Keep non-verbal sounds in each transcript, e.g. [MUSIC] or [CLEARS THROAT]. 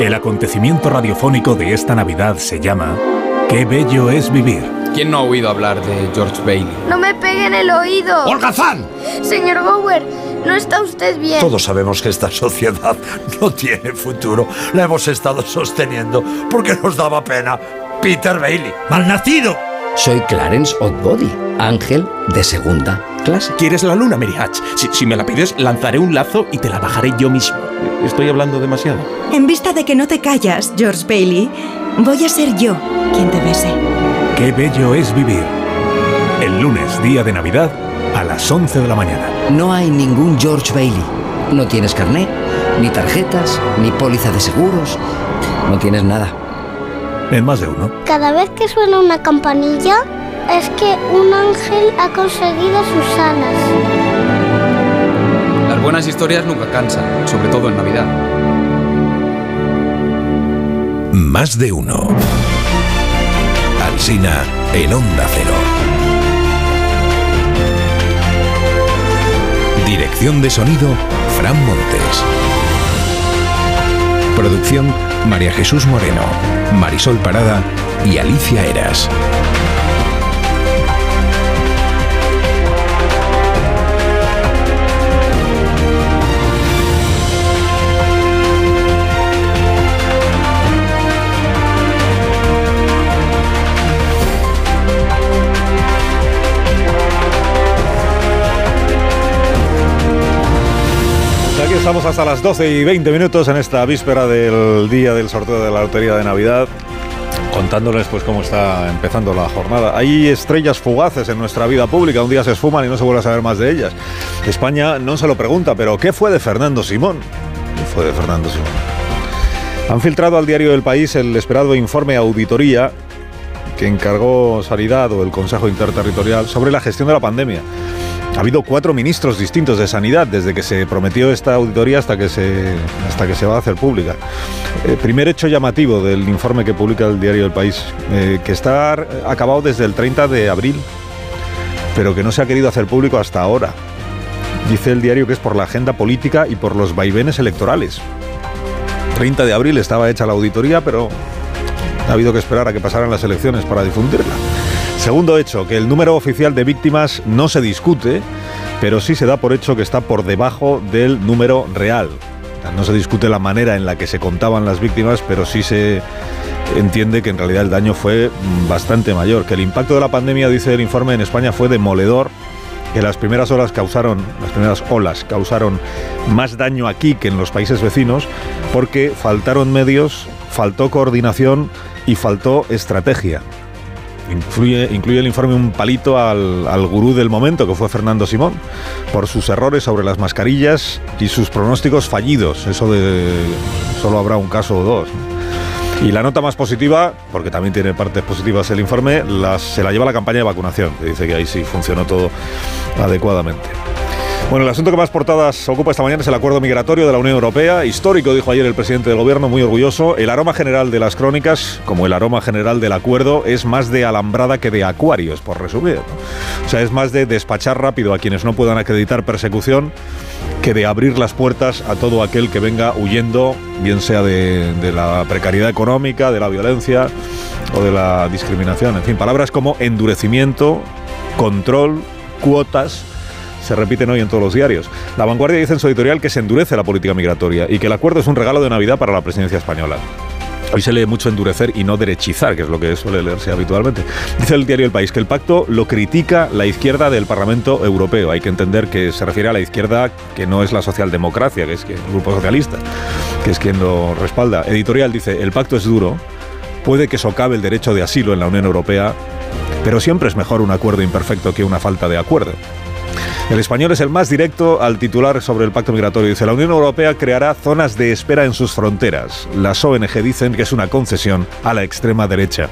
El acontecimiento radiofónico de esta Navidad se llama Qué bello es vivir. ¿Quién no ha oído hablar de George Bailey? No me pegue en el oído. ¡Holgazán! Señor Gower, no está usted bien. Todos sabemos que esta sociedad [LAUGHS] no tiene futuro. La hemos estado sosteniendo porque nos daba pena. Peter Bailey. ¡Malnacido! Soy Clarence Oddbody, ángel de segunda clase. ¿Quieres la luna, Mary Hatch? Si, si me la pides, lanzaré un lazo y te la bajaré yo mismo. ¿Estoy hablando demasiado? En vista de que no te callas, George Bailey, voy a ser yo quien te bese. Qué bello es vivir. El lunes, día de Navidad, a las 11 de la mañana. No hay ningún George Bailey. No tienes carné, ni tarjetas, ni póliza de seguros. No tienes nada. En más de uno. Cada vez que suena una campanilla, es que un ángel ha conseguido sus alas. Buenas historias nunca cansan, sobre todo en Navidad. Más de uno. Alsina en Onda Cero. Dirección de sonido, Fran Montes. Producción, María Jesús Moreno, Marisol Parada y Alicia Eras. Estamos hasta las 12 y 20 minutos en esta víspera del día del sorteo de la Lotería de Navidad, contándoles pues cómo está empezando la jornada. Hay estrellas fugaces en nuestra vida pública, un día se esfuman y no se vuelve a saber más de ellas. España no se lo pregunta, pero ¿qué fue de Fernando Simón? ¿Qué fue de Fernando Simón? Han filtrado al diario del país el esperado informe auditoría que encargó Sanidad o el Consejo Interterritorial sobre la gestión de la pandemia. Ha habido cuatro ministros distintos de sanidad desde que se prometió esta auditoría hasta que se, hasta que se va a hacer pública. Eh, primer hecho llamativo del informe que publica el diario El País, eh, que está acabado desde el 30 de abril, pero que no se ha querido hacer público hasta ahora. Dice el diario que es por la agenda política y por los vaivenes electorales. 30 de abril estaba hecha la auditoría, pero ha habido que esperar a que pasaran las elecciones para difundirla. Segundo hecho, que el número oficial de víctimas no se discute, pero sí se da por hecho que está por debajo del número real. No se discute la manera en la que se contaban las víctimas, pero sí se entiende que en realidad el daño fue bastante mayor, que el impacto de la pandemia, dice el informe, en España fue demoledor, que las primeras olas causaron, las primeras olas causaron más daño aquí que en los países vecinos, porque faltaron medios, faltó coordinación y faltó estrategia. Influye, incluye el informe un palito al, al, gurú del momento, que fue Fernando Simón, por sus errores sobre las mascarillas y sus pronósticos fallidos. Eso de solo habrá un caso o dos. Y la nota más positiva, porque también tiene partes positivas el informe, se la lleva la campaña de vacunación, que dice que ahí sí funcionó todo adecuadamente. Bueno, el asunto que más portadas ocupa esta mañana es el acuerdo migratorio de la Unión Europea. Histórico, dijo ayer el presidente del gobierno, muy orgulloso. El aroma general de las crónicas, como el aroma general del acuerdo, es más de alambrada que de acuarios, por resumir. O sea, es más de despachar rápido a quienes no puedan acreditar persecución que de abrir las puertas a todo aquel que venga huyendo, bien sea de, de la precariedad económica, de la violencia o de la discriminación. En fin, palabras como endurecimiento, control, cuotas se repiten hoy en todos los diarios. La vanguardia dice en su editorial que se endurece la política migratoria y que el acuerdo es un regalo de Navidad para la presidencia española. Hoy se lee mucho endurecer y no derechizar, que es lo que suele leerse habitualmente. Dice el diario El País que el pacto lo critica la izquierda del Parlamento Europeo. Hay que entender que se refiere a la izquierda que no es la socialdemocracia, que es el Grupo Socialista, que es quien lo respalda. Editorial dice, el pacto es duro, puede que socave el derecho de asilo en la Unión Europea, pero siempre es mejor un acuerdo imperfecto que una falta de acuerdo. El español es el más directo al titular sobre el pacto migratorio. Dice, la Unión Europea creará zonas de espera en sus fronteras. Las ONG dicen que es una concesión a la extrema derecha.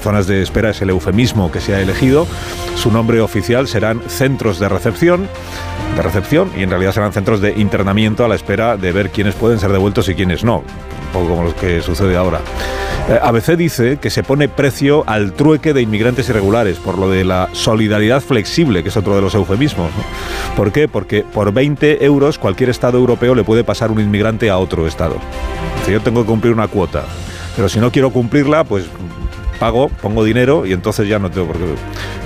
Zonas de espera es el eufemismo que se ha elegido. Su nombre oficial serán centros de recepción, de recepción y en realidad serán centros de internamiento a la espera de ver quiénes pueden ser devueltos y quiénes no. Poco como lo que sucede ahora. Eh, ABC dice que se pone precio al trueque de inmigrantes irregulares por lo de la solidaridad flexible, que es otro de los eufemismos. ¿Por qué? Porque por 20 euros cualquier Estado europeo le puede pasar un inmigrante a otro Estado. Dice, yo tengo que cumplir una cuota, pero si no quiero cumplirla, pues pago, pongo dinero y entonces ya no tengo por qué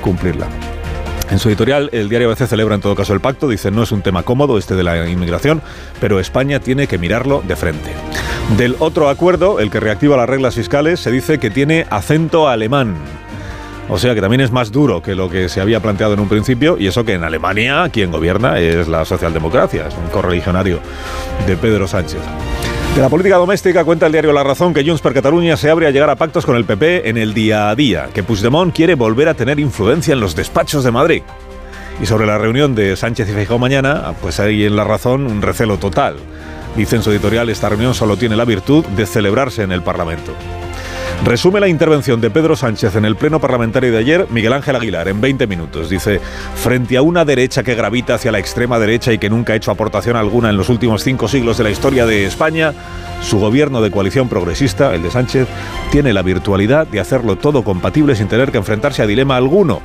cumplirla. En su editorial, el diario ABC celebra en todo caso el pacto, dice no es un tema cómodo este de la inmigración, pero España tiene que mirarlo de frente. Del otro acuerdo, el que reactiva las reglas fiscales, se dice que tiene acento alemán. O sea que también es más duro que lo que se había planteado en un principio, y eso que en Alemania quien gobierna es la socialdemocracia, es un correligionario de Pedro Sánchez. De la política doméstica cuenta el diario La Razón que Junts per Catalunya se abre a llegar a pactos con el PP en el día a día, que Puigdemont quiere volver a tener influencia en los despachos de Madrid. Y sobre la reunión de Sánchez y Feijóo mañana, pues hay en La Razón un recelo total. Dice en su editorial, esta reunión solo tiene la virtud de celebrarse en el Parlamento. Resume la intervención de Pedro Sánchez en el pleno parlamentario de ayer Miguel Ángel Aguilar en 20 minutos. Dice, frente a una derecha que gravita hacia la extrema derecha y que nunca ha hecho aportación alguna en los últimos cinco siglos de la historia de España, su gobierno de coalición progresista, el de Sánchez, tiene la virtualidad de hacerlo todo compatible sin tener que enfrentarse a dilema alguno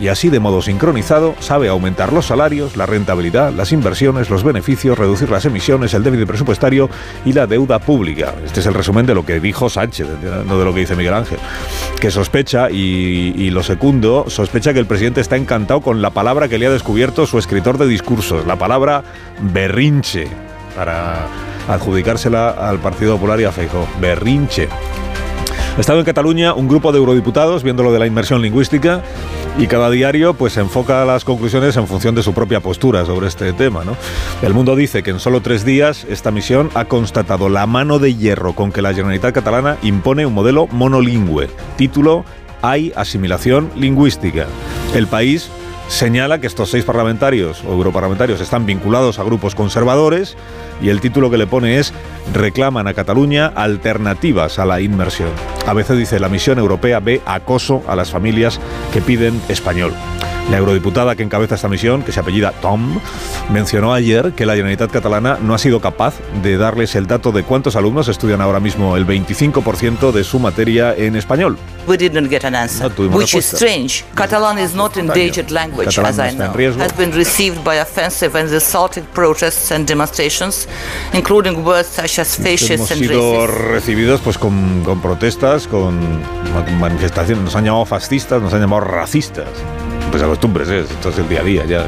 y así de modo sincronizado sabe aumentar los salarios, la rentabilidad, las inversiones, los beneficios, reducir las emisiones, el déficit presupuestario y la deuda pública. Este es el resumen de lo que dijo Sánchez, no de lo que dice Miguel Ángel, que sospecha, y, lo secundo, sospecha que el presidente está encantado con la palabra que le ha descubierto su escritor de discursos, la palabra berrinche, para adjudicársela al Partido Popular y a Feijóo. Berrinche. Ha estado en Cataluña un grupo de eurodiputados viendo lo de la inmersión lingüística y cada diario pues enfoca las conclusiones en función de su propia postura sobre este tema. ¿no? El Mundo dice que en solo tres días esta misión ha constatado la mano de hierro con que la Generalitat catalana impone un modelo monolingüe. Título Hay asimilación lingüística. El país señala que estos seis parlamentarios o europarlamentarios están vinculados a grupos conservadores y el título que le pone es Reclaman a Cataluña alternativas a la inmersión. A veces dice la misión europea ve acoso a las familias que piden español. La eurodiputada que encabeza esta misión, que se apellida Tom, mencionó ayer que la Generalitat catalana no ha sido capaz de darles el dato de cuántos alumnos estudian ahora mismo el 25% de su materia en español. We didn't get an answer, No tuvimos which is respuesta. strange. Catalan is not endangered language, Catalán as no I know. Has been received by offensive and assaulted protests and demonstrations, including words such as Hemos fascist and sido racist. recibidos pues con, con protestas, con ma- manifestaciones, nos han llamado fascistas, nos han llamado racistas. Pues acostumbres, ¿eh? esto es el día a día ya.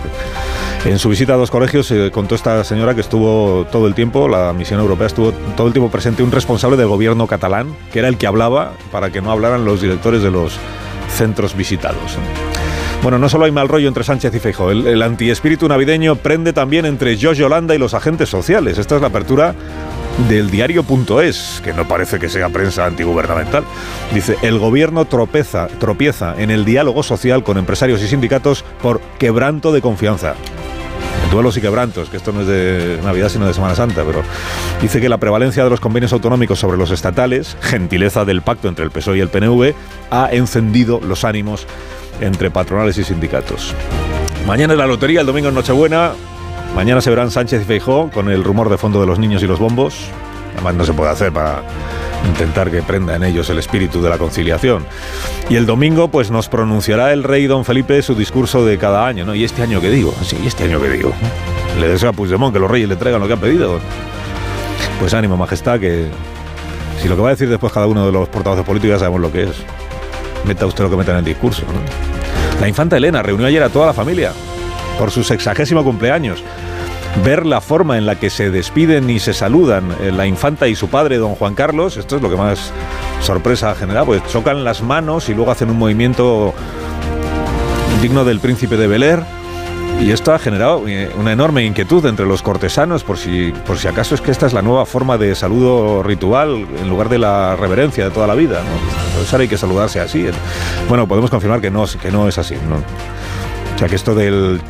En su visita a dos colegios eh, contó esta señora que estuvo todo el tiempo, la misión europea estuvo todo el tiempo presente un responsable del gobierno catalán, que era el que hablaba para que no hablaran los directores de los centros visitados. Bueno, no solo hay mal rollo entre Sánchez y Feijóo, el, el antiespíritu navideño prende también entre Josh Yolanda y los agentes sociales. Esta es la apertura del diario.es, que no parece que sea prensa antigubernamental. Dice, el gobierno tropeza, tropieza en el diálogo social con empresarios y sindicatos por quebranto de confianza. Duelos y quebrantos, que esto no es de Navidad sino de Semana Santa, pero dice que la prevalencia de los convenios autonómicos sobre los estatales, gentileza del pacto entre el PSOE y el PNV, ha encendido los ánimos entre patronales y sindicatos. Mañana es la lotería, el domingo es Nochebuena. Mañana se verán Sánchez y Feijó con el rumor de fondo de los niños y los bombos. Además no se puede hacer para intentar que prenda en ellos el espíritu de la conciliación. Y el domingo pues nos pronunciará el rey don Felipe su discurso de cada año, ¿no? ¿Y este año qué digo? Sí, ¿y este año qué digo? Le deseo a Puigdemont que los reyes le traigan lo que han pedido. Pues ánimo, majestad, que si lo que va a decir después cada uno de los portavoces políticos ya sabemos lo que es. Meta usted lo que meta en el discurso. ¿no? La infanta Elena reunió ayer a toda la familia por su sexagésimo cumpleaños. Ver la forma en la que se despiden y se saludan eh, la infanta y su padre, don Juan Carlos, esto es lo que más sorpresa ha generado, pues chocan las manos y luego hacen un movimiento digno del príncipe de Bel Air. Y esto ha generado eh, una enorme inquietud entre los cortesanos por si, por si acaso es que esta es la nueva forma de saludo ritual en lugar de la reverencia de toda la vida. ¿no? Entonces ahora hay que saludarse así. Bueno, podemos confirmar que no, que no es así. ¿no? O sea que esto del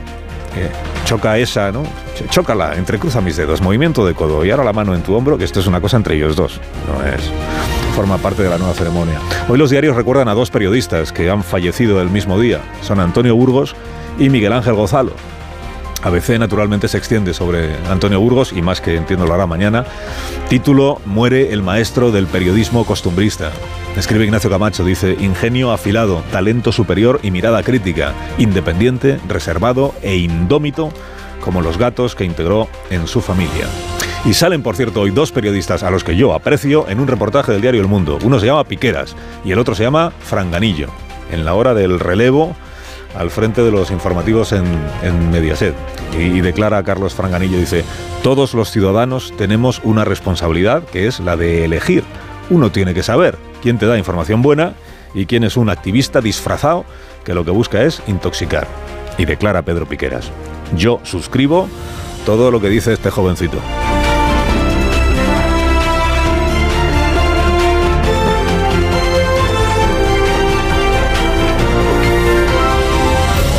eh, choca esa, ¿no? Ch- Chócala, entrecruza mis dedos, movimiento de codo y ahora la mano en tu hombro, que esto es una cosa entre ellos dos, no es forma parte de la nueva ceremonia. Hoy los diarios recuerdan a dos periodistas que han fallecido el mismo día, son Antonio Burgos y Miguel Ángel Gozalo. ABC naturalmente se extiende sobre Antonio Burgos y más que entiendo lo hará mañana. Título, Muere el maestro del periodismo costumbrista. Escribe Ignacio Camacho, dice, ingenio afilado, talento superior y mirada crítica, independiente, reservado e indómito, como los gatos que integró en su familia. Y salen, por cierto, hoy dos periodistas a los que yo aprecio en un reportaje del diario El Mundo. Uno se llama Piqueras y el otro se llama Franganillo. En la hora del relevo, al frente de los informativos en, Mediaset. Y, y declara Carlos Franganillo, dice, todos los ciudadanos tenemos una responsabilidad que es la de elegir. Uno tiene que saber quién te da información buena y quién es un activista disfrazado que lo que busca es intoxicar. Y declara Pedro Piqueras, yo suscribo todo lo que dice este jovencito.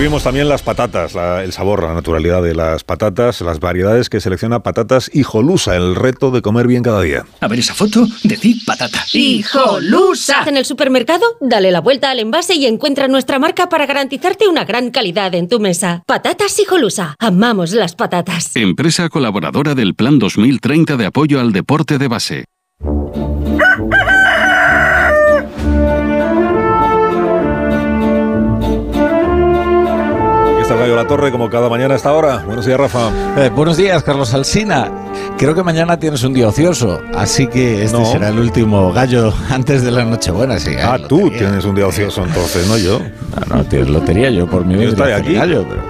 Y suscribimos también las patatas, la- el sabor, la naturalidad de las patatas, las variedades que selecciona Patatas Hijolusa, el reto de comer bien cada día. A ver esa foto, decid patata. ¡Hijolusa! En el supermercado, dale la vuelta al envase y encuentra nuestra marca para garantizarte una gran calidad en tu mesa. Patatas Hijolusa. Amamos las patatas. Empresa colaboradora del Plan 2030 de apoyo al deporte de base. Radio La Torre, como cada mañana a esta hora. Buenos días, Rafa. Eh, buenos días, Carlos Alsina. Creo que mañana tienes un día ocioso, así que este No. será el último gallo [LAUGHS] antes de la Nochebuena. Sí, Ah, hay tú lotería. tienes un día ocioso entonces, no yo. No, no, tienes lotería, yo por mi Yo hacer aquí. gallo, pero...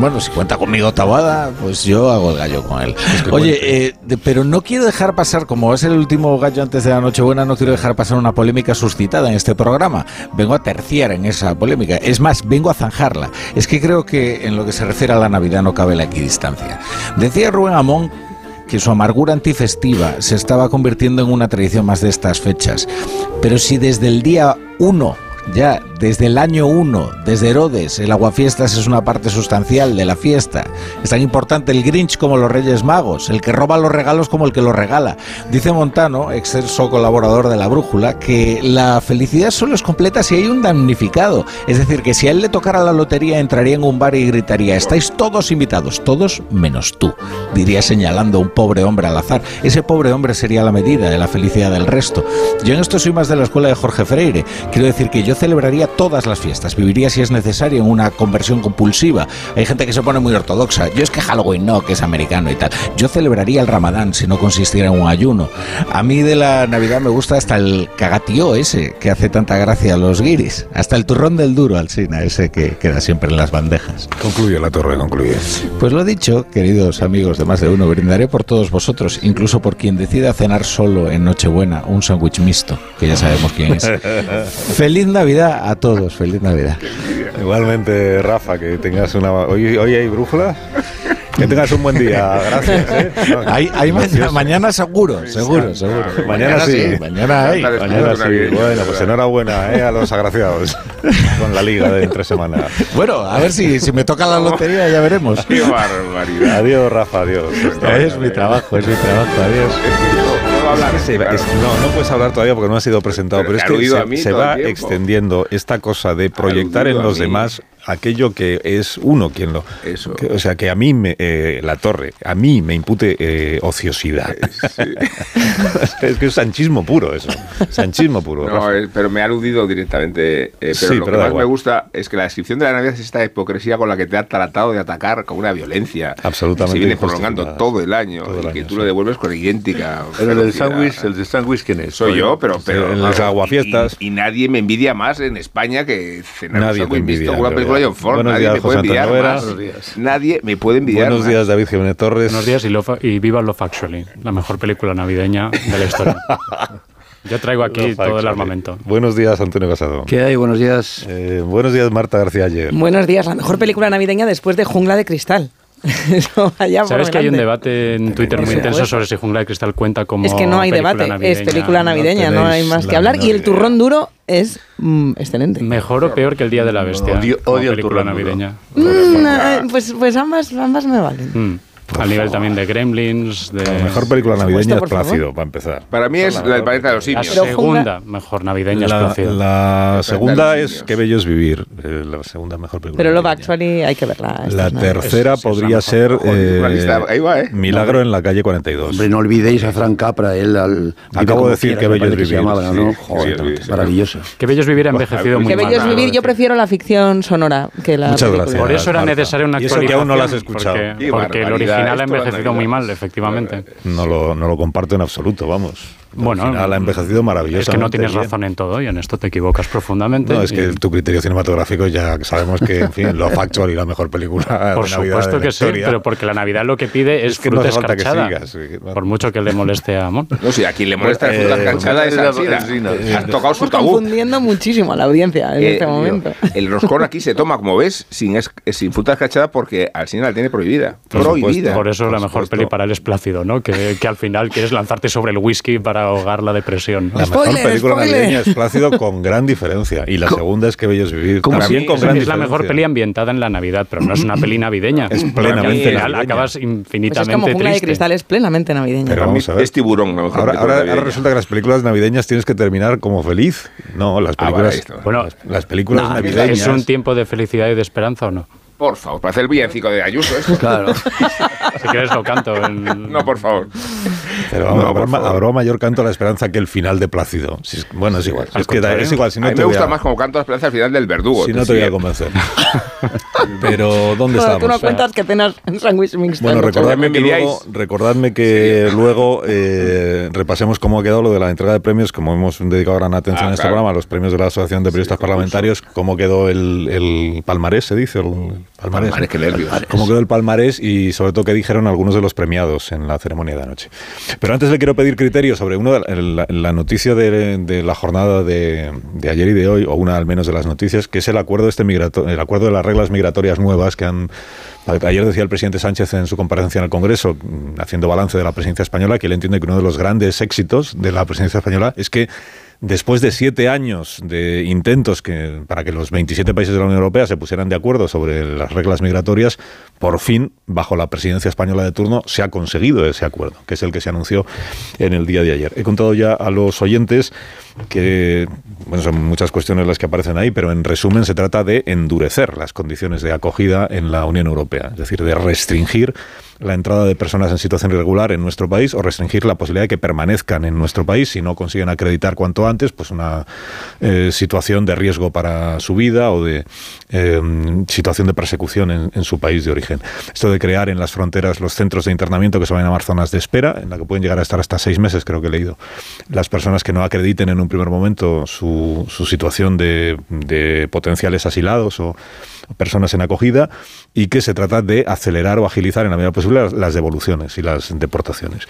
Bueno, si cuenta conmigo Tabada, pues yo hago el gallo con él. que Oye, eh, de- pero no quiero dejar pasar, como es el último gallo antes de la Nochebuena, no quiero dejar pasar una polémica suscitada en este programa. Vengo a terciar en esa polémica. Es más, vengo a zanjarla. Es que creo que en lo que se refiere a la Navidad no cabe la equidistancia. Decía Rubén Amón que su amargura antifestiva se estaba convirtiendo en una tradición más de estas fechas. Pero si desde el día 1, ya desde el año 1, desde Herodes, el aguafiestas es una parte sustancial de la fiesta. Es tan importante el Grinch como los Reyes Magos, el que roba los regalos como el que los regala. Dice Montano, excelso colaborador de la Brújula, que la felicidad solo es completa si hay un damnificado. Es decir, que si a él le tocara la lotería entraría en un bar y gritaría, estáis todos invitados, todos menos tú. Diría señalando a un pobre hombre al azar. Ese pobre hombre sería la medida de la felicidad del resto. Yo en esto soy más de la escuela de Jorge Freire. Quiero decir que yo celebraría todas las fiestas, viviría si es necesario en una conversión compulsiva. Hay gente que se pone muy ortodoxa. Yo es que Halloween no, que es americano y tal. Yo celebraría el Ramadán si no consistiera en un ayuno. A mí de la Navidad me gusta hasta el cagatío ese que hace tanta gracia a los guiris. Hasta el turrón del duro, Alsina, ese que queda siempre en las bandejas. Concluye la torre, concluye. Pues lo dicho, queridos amigos de más de uno, brindaré por todos vosotros, incluso por quien decida cenar solo en Nochebuena un sándwich mixto, que ya sabemos quién es. [LAUGHS] Feliz Navidad a todos, feliz Navidad. Igualmente, Rafa, que tengas una... Hoy, hoy hay brújula. Que tengas un buen día, gracias. ¿eh? No, [LAUGHS] Hay, hay mañana, seguro, seguro, seguro. Mañana sí. Mañana hay. Mañana sí. Bueno, pues enhorabuena ¿eh? a los agraciados [LAUGHS] con la liga de entre semana. Bueno, a ver si, si me toca la lotería, ya veremos. Qué barbaridad. Adiós, Rafa, adiós. Es mi trabajo, es mi trabajo, adiós. Se es- no, no puedes hablar todavía porque no ha sido presentado, pero, Pero es que se, va extendiendo esta cosa de proyectar en los demás aquello que es uno quien lo... que- o sea, que a mí, me, eh, la torre, a mí me impute eh, ociosidad. [LAUGHS] es que es sanchismo puro eso. Sanchismo puro. No, eh, pero me ha aludido directamente. eh, pero Sí, lo pero que más igual. me gusta es que la descripción de la Navidad es esta hipocresía con la que te ha tratado de atacar con una violencia. Absolutamente que Se viene prolongando todo el año y que tú lo devuelves con idéntica. Pero el del sándwich, el de sándwich, ¿quién es? Soy yo, pero. pero de las aguafiestas. Y, y nadie me envidia más en España que cenar un Nadie te sándwich envidia, visto en una película John Ford. Buenos Nadie días, me puede José Antonio envidiar más. Nadie me puede envidiar Buenos más. días, David Jiménez Torres. Buenos días y, viva Love Actually, la mejor película navideña de la historia. [LAUGHS] Yo traigo aquí todo el armamento. Buenos días, Antonio Casado. ¿Qué hay? Buenos días. Eh, buenos días, Marta García Ayer. Buenos días, la mejor película navideña después de Jungla de Cristal. [LAUGHS] Eso vaya por ¿Sabes que hay un debate en Twitter muy intenso sobre si Jungla de Cristal cuenta como Es que no hay película debate, es navideña? película navideña, no, hay más que hablar. Y el turrón duro es mm, excelente. Mejor o peor que el Día de la Bestia. Odio- odio el duro. navideña. Mm, eh, pues, pues ambas, ambas me valen. Mm. Al nivel también de Gremlins, de... La mejor película navideña es por favor. Plácido, para empezar. Para mí es la del planeta de los La simios. segunda mejor navideña es La, Plácido. la segunda de los es. Qué bello es vivir. eh, la segunda mejor película. Pero Love. Actually hay que verla. La es tercera Es- es la podría mejor. ser eh, lista- ahí va, ¿eh? Milagro en la calle 42. Hombre, no olvidéis a Frank Capra, él al... Acabo de decir Qué bello es vivir. llamaba, Sí, ¿no? Joder, sí, sí. maravilloso. Que bello es vivir ha envejecido muy Qué bello es vivir. Yo prefiero la ficción sonora que la Muchas gracias. Por eso era necesaria una Y eso que aún no la has actualización, escuchado. Porque, Qué el original ha envejecido muy mal, efectivamente. No lo, no lo comparto en absoluto, vamos. Bueno, Al final ha envejecido maravilloso. Es que no tienes razón en todo y en esto te equivocas profundamente. No, es que Y- tu criterio cinematográfico ya sabemos que, en fin, Love Actually, la mejor película Por de Navidad supuesto de la que sí, historia. pero porque la Navidad lo que pide es, Es que fruta que escarchada. sigas, sí, Por mucho que le moleste a Mon. No sé, a quien le molesta la Eh, fruta canchada es eh, Alsina. Alsina. Has tocado su tabú. confundiendo muchísimo a la audiencia en Eh, este tío, momento. El roscón aquí se toma, como ves, sin, es- sin fruta escarchada porque Alsina la tiene prohibida. Por prohibida. supuesto. Por eso la por mejor supuesto. peli para él es Plácido, ¿no? Que, que al final quieres lanzarte sobre el whisky para ahogar la depresión. La mejor Spoiler, película spoiler. navideña es Plácido con gran diferencia. Y la segunda es Que bello es vivir. ¿Cómo También así? con es, gran es la mejor peli ambientada en la Navidad, pero no es una peli navideña. Es plenamente navideña. acabas Pues es infinitamente como Jungla de triste. Cristal, es plenamente navideña. Pero vamos a ver. Es tiburón. la mejor Ahora, película ahora- ahora navideña. resulta que las películas navideñas tienes que terminar como feliz. No, las Ah, vale, películas. Bueno, las, las películas No, navideñas. ¿Es un tiempo de felicidad y de esperanza o no? Por favor, para hacer el villancico de Ayuso. esto. Claro. [LAUGHS] Si quieres lo canto. en- No, por favor. Pero vamos, No, habrá, por ma- favor. habrá mayor canto a la esperanza que el final de Plácido. Si es- bueno, es igual. Al Es, que da- contrario. es igual, si a mí te me gusta a, más como canto la esperanza al final del verdugo. si no te voy a convencer. [LAUGHS] Pero, ¿dónde Bueno, tú no estamos? cuentas que cenas sándwich mixto. Bueno, ¿no? recordadme que, luego, recordadme que luego eh, repasemos cómo ha quedado lo de la entrega de premios, como hemos dedicado gran atención Ah, en este claro. programa, a los premios de la Asociación de Periodistas Parlamentarios, cómo quedó el, el palmarés, se dice, el palmarés. Palmarés, qué nervios. Cómo quedó el palmarés y sobre todo qué dijeron algunos de los premiados en la ceremonia de anoche. Pero antes le quiero pedir criterio sobre de la, la noticia de, de la jornada de, de ayer y de hoy, o una al menos de las noticias, que es el acuerdo este migrato- el acuerdo de las reglas migratorias nuevas que han Ayer decía el presidente Sánchez en su comparecencia en el Congreso, mm, haciendo balance de la presidencia española, que él entiende que uno de los grandes éxitos de la presidencia española es que después de siete años de intentos que, para que los 27 países de la Unión Europea se pusieran de acuerdo sobre las reglas migratorias, por fin, bajo la presidencia española de turno, se ha conseguido ese acuerdo, que es el que se anunció en el día de ayer. He contado ya a los oyentes que, bueno, son muchas cuestiones las que aparecen ahí, pero en resumen se trata de endurecer las condiciones de acogida en la Unión Europea, es decir, de restringir la entrada de personas en situación irregular en nuestro país o restringir la posibilidad de que permanezcan en nuestro país si no consiguen acreditar cuanto antes pues una eh, situación de riesgo para su vida o de eh, situación de persecución en, su país de origen. Esto de crear en las fronteras los centros de internamiento que se van a llamar zonas de espera, en la que pueden llegar a estar hasta seis meses, creo que he leído, las personas que no acrediten en un primer momento su, su situación de, potenciales asilados o personas en acogida y que se trata de acelerar o agilizar en la medida posible las, devoluciones y las deportaciones.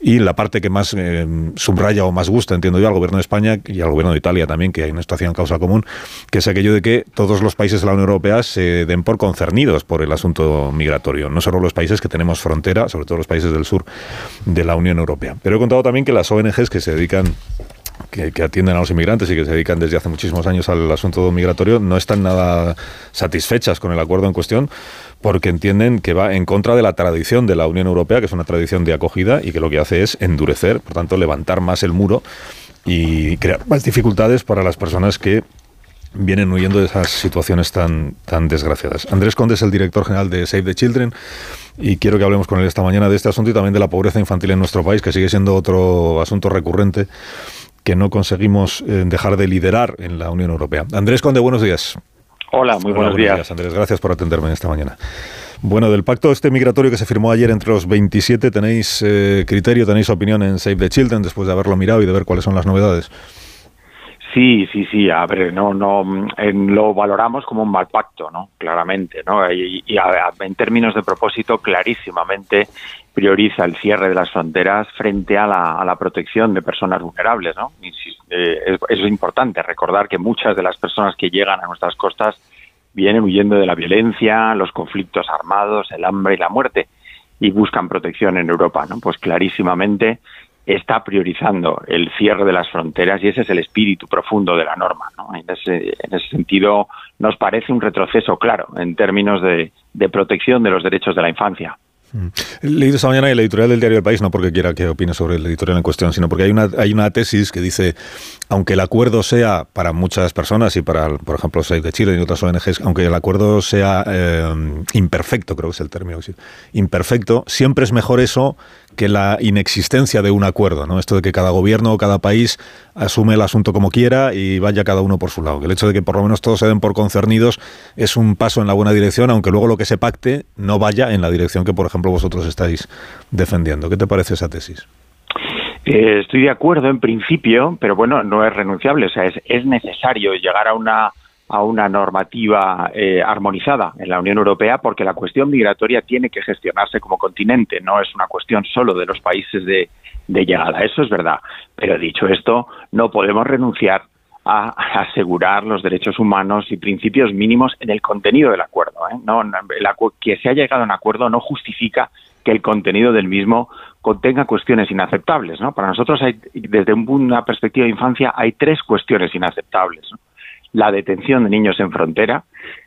Y la parte que más eh, subraya o más gusta, entiendo yo, al gobierno de España y al gobierno de Italia también, que hay una situación causa común, que es aquello de que todos los países de la Unión Europea se den por concernidos por el asunto migratorio, no solo los países que tenemos frontera, sobre todo los países del sur de la Unión Europea. Pero he contado también que las ONGs que se dedican que, atienden a los inmigrantes y que se dedican desde hace muchísimos años al asunto migratorio no están nada satisfechas con el acuerdo en cuestión porque entienden que va en contra de la tradición de la Unión Europea, que es una tradición de acogida y que lo que hace es endurecer, por tanto, levantar más el muro y crear más dificultades para las personas que vienen huyendo de esas situaciones tan, tan desgraciadas. Andrés Conde es el director general de Save the Children y quiero que hablemos con él esta mañana de este asunto y también de la pobreza infantil en nuestro país, que sigue siendo otro asunto recurrente que no conseguimos eh, dejar de liderar en la Unión Europea. Andrés Conde, buenos días. Hola, muy Hola, buenos, días. días. Andrés. Gracias por atenderme esta mañana. Bueno, del pacto este migratorio que se firmó ayer entre los 27, ¿tenéis eh, criterio, tenéis opinión en Save the Children después de haberlo mirado y de ver cuáles son las novedades? Sí, sí, sí. A ver, no, no, lo valoramos como un mal pacto, ¿no? Claramente, ¿no? Y, a, en términos de propósito, clarísimamente prioriza el cierre de las fronteras frente a la, a la protección de personas vulnerables, ¿no? Eh, es, es importante recordar que muchas de las personas que llegan a nuestras costas vienen huyendo de la violencia, los conflictos armados, el hambre y la muerte y buscan protección en Europa, ¿no? Pues clarísimamente está priorizando el cierre de las fronteras y ese es el espíritu profundo de la norma. ¿no? En, ese, en, ese, sentido, nos parece un retroceso claro en términos de, protección de los derechos de la infancia. He leído esta mañana el editorial del diario El País, no porque quiera que opine sobre el editorial en cuestión, sino porque hay una, hay una tesis que dice, aunque el acuerdo sea para muchas personas y para, por ejemplo, Save de Chile y otras ONGs, aunque el acuerdo sea eh, imperfecto, creo que es el término, imperfecto, siempre es mejor eso que la inexistencia de un acuerdo, ¿no? Esto de que cada gobierno o cada país asume el asunto como quiera y vaya cada uno por su lado. el hecho de que por lo menos todos se den por concernidos es un paso en la buena dirección, aunque luego lo que se pacte no vaya en la dirección que, por ejemplo, vosotros estáis defendiendo. ¿Qué te parece esa tesis? Eh, estoy de acuerdo en principio, pero bueno, no es renunciable. O sea, es, es necesario llegar a una a una normativa eh, armonizada en la Unión Europea porque la cuestión migratoria tiene que gestionarse como continente, no es una cuestión solo de los países de, llegada. Eso es verdad. Pero dicho esto, no podemos renunciar a, asegurar los derechos humanos y principios mínimos en el contenido del acuerdo. ¿eh? No, que se haya llegado a un acuerdo no justifica que el contenido del mismo contenga cuestiones inaceptables. ¿no? Para nosotros, hay, desde una perspectiva de infancia, hay tres cuestiones inaceptables la detención de niños en frontera.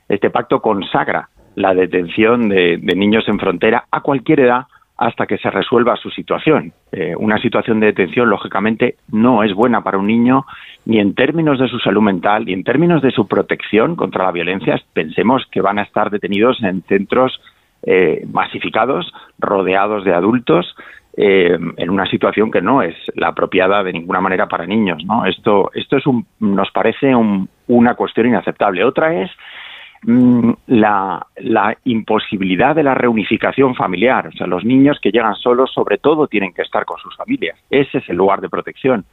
Este pacto consagra la detención de, niños en frontera a cualquier edad hasta que se resuelva su situación. Eh, una situación de detención, lógicamente, no es buena para un niño ni en términos de su salud mental ni en términos de su protección contra la violencia. Pensemos que van a estar detenidos en centros eh, masificados, rodeados de adultos, eh, en una situación que no es la apropiada de ninguna manera para niños. ¿no? Esto, esto es un, nos parece una cuestión inaceptable. Otra es mm, la, imposibilidad de la reunificación familiar. O sea, los niños que llegan solos, sobre todo, tienen que estar con sus familias. Ese es el lugar de protección.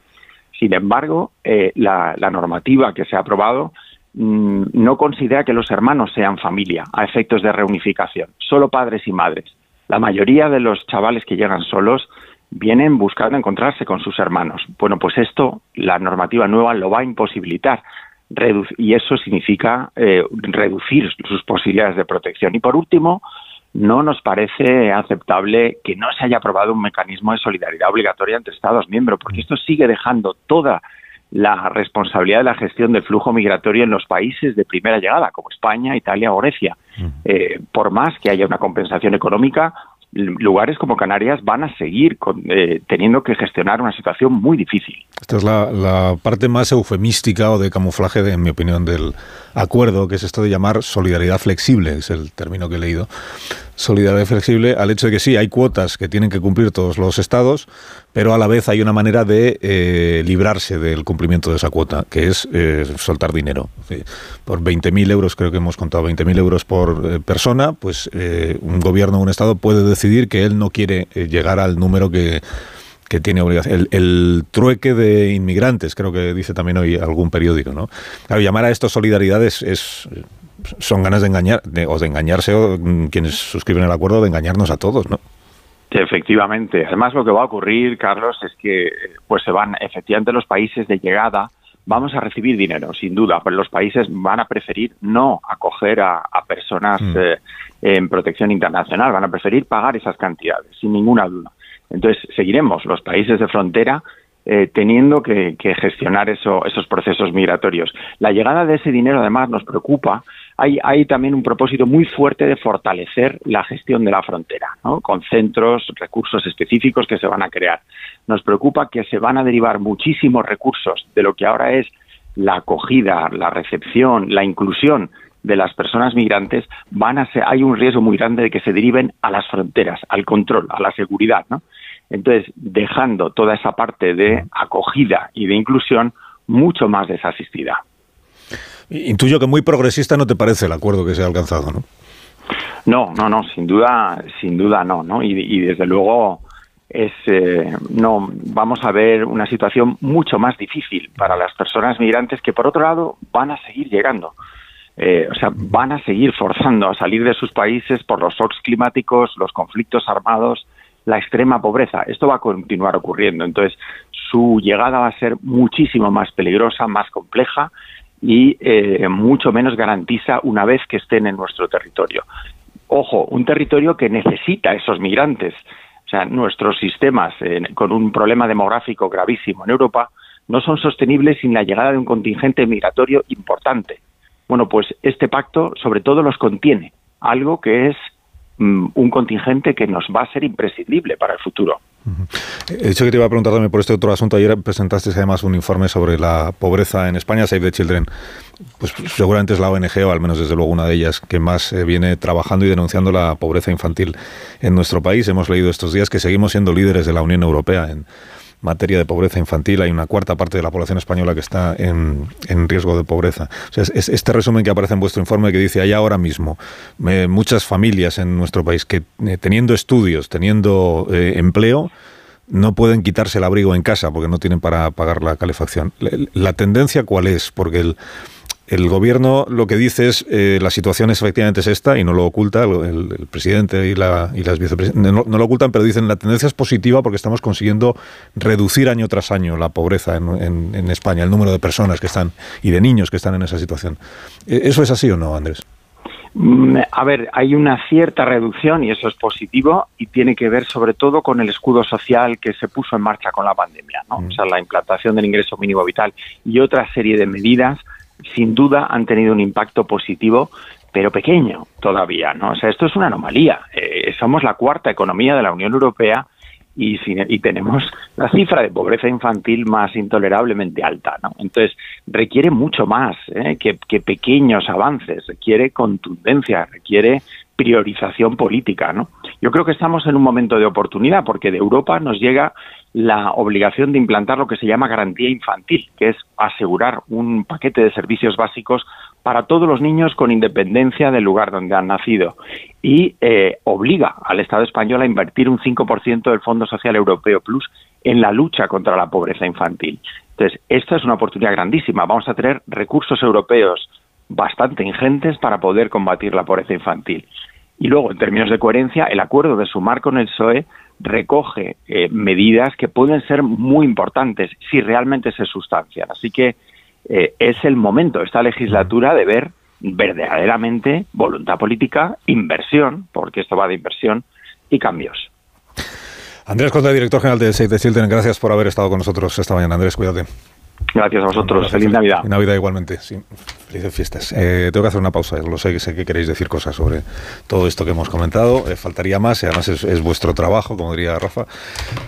Sin embargo, eh, la, la, normativa que se ha aprobado mm, no considera que los hermanos sean familia a efectos de reunificación, solo padres y madres. La mayoría de los chavales que llegan solos vienen buscando encontrarse con sus hermanos. Bueno, pues esto, la normativa nueva lo va a imposibilitar y eso significa eh, reducir sus posibilidades de protección. Y por último, no nos parece aceptable que no se haya aprobado un mecanismo de solidaridad obligatoria entre Estados miembros, porque esto sigue dejando toda la responsabilidad de la gestión del flujo migratorio en los países de primera llegada, como España, Italia o Grecia. Eh, por más que haya una compensación económica, lugares como Canarias van a seguir eh, teniendo que gestionar una situación muy difícil. Esta es la, parte más eufemística o de camuflaje, en mi opinión, del acuerdo, que es esto de llamar solidaridad flexible, es el término que he leído. Solidaridad flexible al hecho de que sí, hay cuotas que tienen que cumplir todos los estados, pero a la vez hay una manera de eh, librarse del cumplimiento de esa cuota, que es eh, soltar dinero. Por 20.000 euros, creo que hemos contado 20.000 euros por persona, pues un gobierno o un estado puede decidir que él no quiere llegar al número que que tiene obligación. El, trueque de inmigrantes, creo que dice también hoy algún periódico, ¿no? Claro, llamar a esto solidaridad es, son ganas de engañar, o de engañarse, o mm, quienes suscriben el acuerdo, de engañarnos a todos, ¿no? Efectivamente. Además, lo que va a ocurrir, Carlos, es que pues se van, efectivamente, los países de llegada vamos a recibir dinero, sin duda, pero los países van a preferir no acoger a, personas mm. eh, en protección internacional, van a preferir pagar esas cantidades, sin ninguna duda. Entonces, seguiremos los países de frontera eh, teniendo que, gestionar esos procesos migratorios. La llegada de ese dinero, además, nos preocupa. Hay, hay también un propósito muy fuerte de fortalecer la gestión de la frontera, ¿no? con centros, recursos específicos que se van a crear. Nos preocupa que se van a derivar muchísimos recursos de lo que ahora es la acogida, la recepción, la inclusión de las personas migrantes van a ser, hay un riesgo muy grande de que se deriven a las fronteras, al control, a la seguridad, ¿no? Entonces, dejando toda esa parte de acogida y de inclusión mucho más desasistida. Intuyo que muy progresista no te parece el acuerdo que se ha alcanzado, ¿no? No, no, no, sin duda, sin duda no, ¿no? Y, desde luego es eh, no vamos a ver una situación mucho más difícil para las personas migrantes que por otro lado van a seguir llegando. Eh, o sea, van a seguir forzando a salir de sus países por los shocks climáticos, los conflictos armados, la extrema pobreza. Esto va a continuar ocurriendo. Entonces, su llegada va a ser muchísimo más peligrosa, más compleja y eh, mucho menos garantiza una vez que estén en nuestro territorio. Ojo, un territorio que necesita esos migrantes. O sea, nuestros sistemas, con un problema demográfico gravísimo en Europa, no son sostenibles sin la llegada de un contingente migratorio importante. Bueno, pues este pacto sobre todo los contiene, algo que es mm, un contingente que nos va a ser imprescindible para el futuro. He dicho que te iba a preguntar también por este otro asunto. Ayer presentaste además un informe sobre la pobreza en España, Save the Children. Pues seguramente es la ONG, o al menos desde luego una de ellas, que más eh, viene trabajando y denunciando la pobreza infantil en nuestro país. Hemos leído estos días que seguimos siendo líderes de la Unión Europea en materia de pobreza infantil. Hay una cuarta parte de la población española que está en, riesgo de pobreza. es, este resumen que aparece en vuestro informe que dice, hay ahora mismo muchas familias en nuestro país que eh, teniendo estudios, teniendo eh, empleo, no pueden quitarse el abrigo en casa porque no tienen para pagar la calefacción. ¿La tendencia cuál es? Porque el, el gobierno lo que dice es eh, la situación es, efectivamente es esta y no lo oculta el, presidente y, la, y las vicepresidentes no, lo ocultan pero dicen la tendencia es positiva porque estamos consiguiendo reducir año tras año la pobreza en, en, España el número de personas que están y de niños que están en esa situación ¿E, eso es así o no Andrés mm, a ver, hay una cierta reducción y eso es positivo y tiene que ver sobre todo con el escudo social que se puso en marcha con la pandemia, ¿no? Mm. O sea, la implantación del ingreso mínimo vital y otra serie de medidas sin duda han tenido un impacto positivo, pero pequeño todavía, ¿no? O sea, esto es una anomalía. Eh, somos la cuarta economía de la Unión Europea y, tenemos la cifra de pobreza infantil más intolerablemente alta, ¿no? Entonces, requiere mucho más ¿eh? que, pequeños avances, requiere contundencia, requiere priorización política, ¿no? Yo creo que estamos en un momento de oportunidad porque de Europa nos llega la obligación de implantar lo que se llama garantía infantil, que es asegurar un paquete de servicios básicos para todos los niños con independencia del lugar donde han nacido y eh, obliga al Estado español a invertir un 5% del Fondo Social Europeo Plus en la lucha contra la pobreza infantil. Entonces, esta es una oportunidad grandísima. Vamos a tener recursos europeos bastante ingentes para poder combatir la pobreza infantil. Y luego, en términos de coherencia, el acuerdo de sumar con el PSOE recoge eh, medidas que pueden ser muy importantes si realmente se sustancian. Así que eh, es el momento, esta legislatura, de ver verdaderamente voluntad política, inversión, porque esto va de inversión, y cambios. Andrés Conde, director general de Save the Children, gracias por haber estado con nosotros esta mañana. Andrés, cuídate. Gracias a vosotros. Feliz Navidad. Navidad igualmente, sí. Felices fiestas. Eh, tengo que hacer una pausa. Lo sé, sé que queréis decir cosas sobre todo esto que hemos comentado. Eh, faltaría más, y además es, vuestro trabajo, como diría Rafa.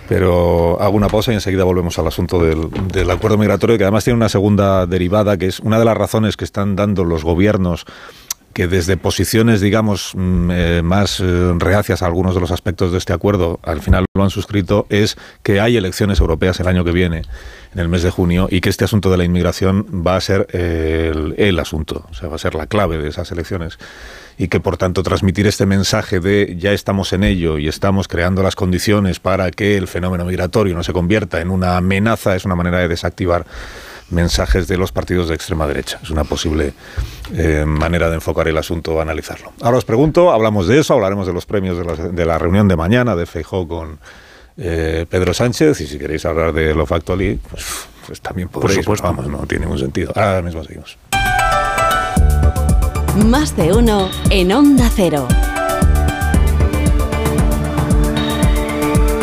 Pero hago una pausa y enseguida volvemos al asunto del, del acuerdo migratorio, que además tiene una segunda derivada, que es una de las razones que están dando los gobiernos que desde posiciones, digamos, mm, eh, más eh, reacias a algunos de los aspectos de este acuerdo, al final lo han suscrito, es que hay elecciones europeas el año que viene, en el mes de junio, y que este asunto de la inmigración va a ser el, el, asunto, o sea, va a ser la clave de esas elecciones. Y que, por tanto, transmitir este mensaje de ya estamos en ello y estamos creando las condiciones para que el fenómeno migratorio no se convierta en una amenaza es una manera de desactivar mensajes de los partidos de extrema derecha. Es una posible eh, manera de enfocar el asunto o analizarlo. Ahora os pregunto, hablamos de eso, hablaremos de los premios de la, reunión de mañana de Feijó con eh, Pedro Sánchez y si queréis hablar de lo factual, pues, pues también podréis. Por supuesto. Vamos, no tiene ningún sentido. Ahora mismo seguimos. Más de uno en Onda Cero.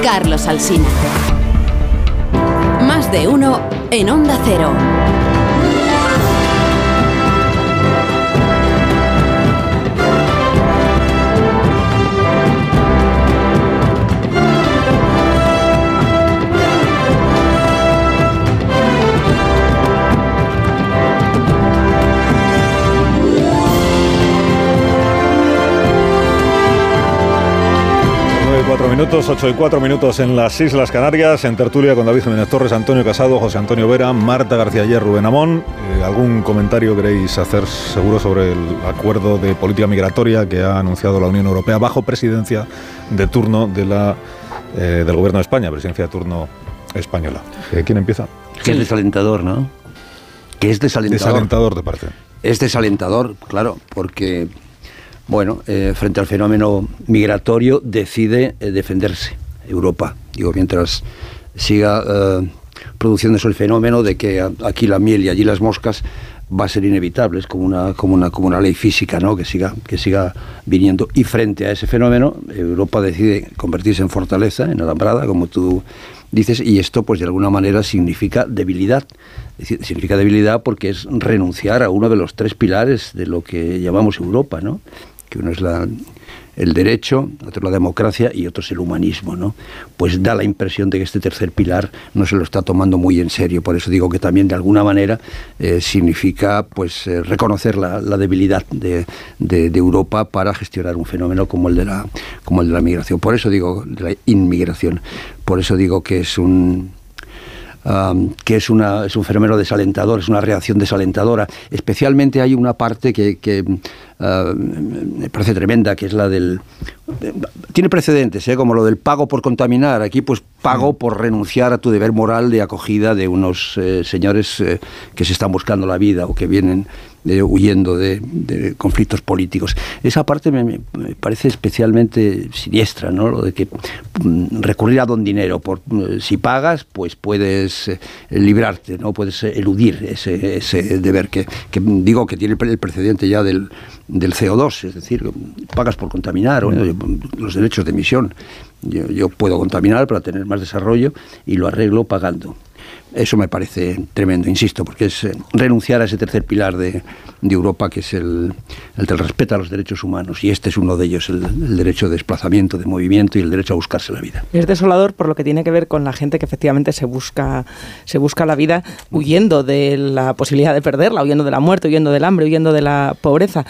Carlos Alsina. Más de uno en Onda Cero. 4 minutos, 8 y 4 minutos en las Islas Canarias, en tertulia con David Jiménez Torres, Antonio Casado, José Antonio Vera, Marta García Ayer, Rubén Amón. Eh, ¿Algún comentario queréis hacer seguro sobre el acuerdo de política migratoria que ha anunciado la Unión Europea bajo presidencia de turno de la, eh, del Gobierno de España, presidencia de turno española? Eh, ¿Quién empieza? Que es desalentador, ¿no? Que es desalentador. Desalentador, de parte. Es desalentador, claro, porque bueno, eh, frente al fenómeno migratorio decide eh, defenderse Europa. Digo, mientras siga eh, produciéndose el fenómeno de que aquí la miel y allí las moscas va a ser inevitable, es como una, como una, como una ley física, ¿no? Que siga, que siga viniendo. Y frente a ese fenómeno, Europa decide convertirse en fortaleza, en alambrada, como tú dices, y esto pues de alguna manera significa debilidad. significa debilidad porque es renunciar a uno de los tres pilares de lo que llamamos Europa, ¿no? Que uno es el derecho, otro la democracia y otro es el humanismo, ¿no? Pues da la impresión de que este tercer pilar no se lo está tomando muy en serio. Por eso digo que también de alguna manera eh, significa pues eh, reconocer la, debilidad de, Europa para gestionar un fenómeno como el de la como el de la migración. Por eso digo de la inmigración. Por eso digo que es un que es, una, es un fenómeno desalentador, es una reacción desalentadora. Especialmente hay una parte que, me parece tremenda, que es la del... Tiene precedentes, ¿eh? como lo del pago por contaminar. Aquí pues pago por renunciar a tu deber moral de acogida de unos eh, señores eh, que se están buscando la vida o que vienen huyendo de, conflictos políticos. Esa parte me, parece especialmente siniestra, ¿no? Lo de que mm, recurrir a don dinero, por, si pagas, pues puedes librarte, ¿no? Puedes eludir ese, ese deber que, que, digo que tiene el precedente ya del, del CO2, es decir, pagas por contaminar, los derechos de emisión. Yo, puedo contaminar para tener más desarrollo y lo arreglo pagando. Eso me parece tremendo, insisto, porque es eh, renunciar a ese tercer pilar de, Europa, que es el, el, del respeto a los derechos humanos. Y este es uno de ellos, el, derecho de desplazamiento, de movimiento y el derecho a buscarse la vida. Es desolador por lo que tiene que ver con la gente que efectivamente se busca, se busca la vida huyendo de la posibilidad de perderla, huyendo de la muerte, huyendo del hambre, huyendo de la pobreza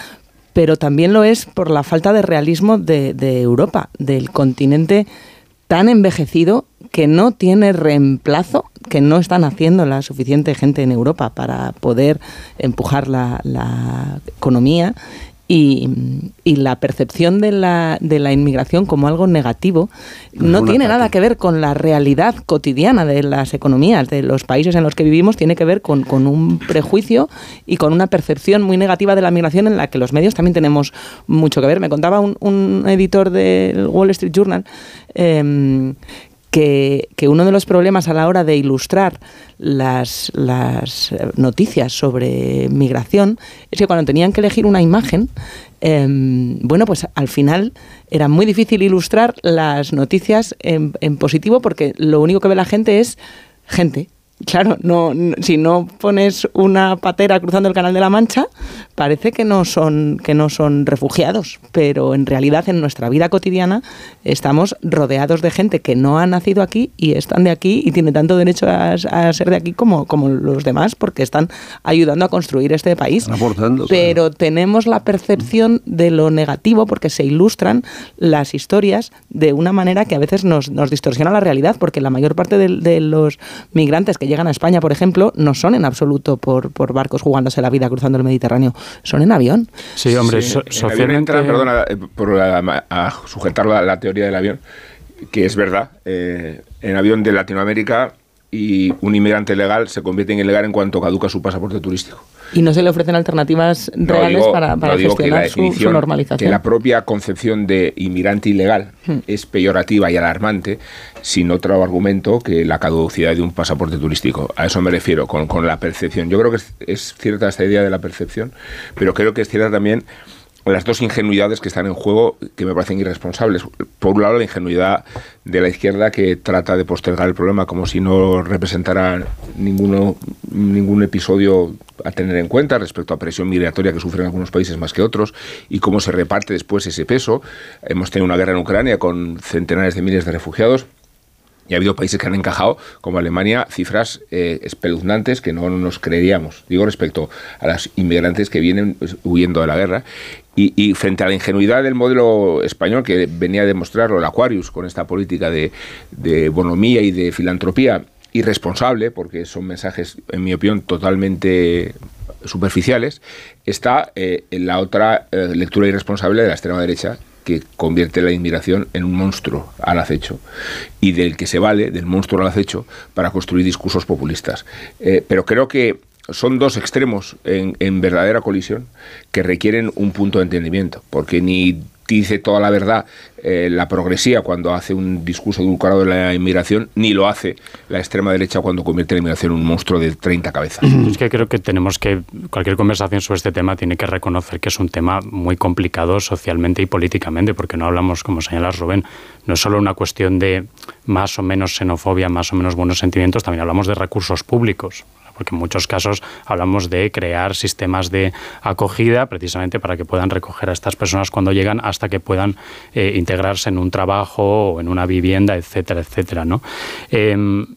pero también lo es por la falta de realismo de, Europa, del continente tan envejecido que no tiene reemplazo, que no están haciendo la suficiente gente en Europa para poder empujar la, la economía y, la percepción de la, de la inmigración como algo negativo no tiene nada que ver con la realidad cotidiana de las economías de los países en los que vivimos, tiene que ver con, un prejuicio y con una percepción muy negativa de la migración en la que los medios también tenemos mucho que ver. Me contaba un, editor del Wall Street Journal em, que, uno de los problemas a la hora de ilustrar las, las, noticias sobre migración es que cuando tenían que elegir una imagen, em, bueno, pues al final era muy difícil ilustrar las noticias en, en positivo porque lo único que ve la gente es gente Claro, no, si no pones una patera cruzando el Canal de la Mancha, parece que no son que no son refugiados, pero en realidad en nuestra vida cotidiana estamos rodeados de gente que no ha nacido aquí y están de aquí y tiene tanto derecho a, ser de aquí como, como los demás porque están ayudando a construir este país. pero tenemos la percepción de lo negativo porque se ilustran las historias de una manera que a veces nos, nos distorsiona la realidad porque la mayor parte de, de los migrantes que llegan a España, por ejemplo, no son en absoluto por, por barcos jugándose la vida cruzando el Mediterráneo, son en avión. Sí, hombre, socialmente... perdona, eh, por a, sujetar la, teoría del avión, que es verdad, eh, en avión de Latinoamérica y un inmigrante legal se convierte en ilegal en cuanto caduca su pasaporte turístico. Y no se le ofrecen alternativas reales para, para gestionar su, normalización. Que la propia concepción de inmigrante ilegal hmm. es peyorativa y alarmante, sin otro argumento que la caducidad de un pasaporte turístico. A eso me refiero, con, con la percepción. Yo creo que es cierta esta idea de la percepción, pero creo que es cierta también las dos ingenuidades que están en juego que me parecen irresponsables. Por un lado, la ingenuidad de la izquierda que trata de postergar el problema como si no representara ninguno, ningún episodio a tener en cuenta respecto a presión migratoria que sufren algunos países más que otros y cómo se reparte después ese peso. Hemos tenido una guerra en Ucrania con centenares de miles de refugiados y ha habido países que han encajado, como Alemania, cifras eh, espeluznantes que no nos creeríamos. Digo respecto a las inmigrantes que vienen pues, huyendo de la guerra. Y, frente a la ingenuidad del modelo español que venía a demostrarlo el Aquarius con esta política de, de bonomía y de filantropía irresponsable, porque son mensajes, en mi opinión, totalmente superficiales, está eh, en la otra eh, lectura irresponsable de la extrema derecha, que convierte la inmigración en un monstruo al acecho y del que se vale, del monstruo al acecho, para construir discursos populistas. Eh, pero creo que son dos extremos en, verdadera colisión que requieren un punto de entendimiento, porque ni dice toda la verdad eh, la progresía cuando hace un discurso edulcorado de la inmigración, ni lo hace la extrema derecha cuando convierte la inmigración en un monstruo de 30 cabezas. [CLEARS THROAT] Es que creo que tenemos que, cualquier conversación sobre este tema tiene que reconocer que es un tema muy complicado socialmente y políticamente, porque no hablamos, como señalas Rubén, no es solo una cuestión de más o menos xenofobia, más o menos buenos sentimientos, también hablamos de recursos públicos porque en muchos casos hablamos de crear sistemas de acogida precisamente para que puedan recoger a estas personas cuando llegan hasta que puedan eh, integrarse en un trabajo o en una vivienda, etcétera, etcétera, ¿no? Em,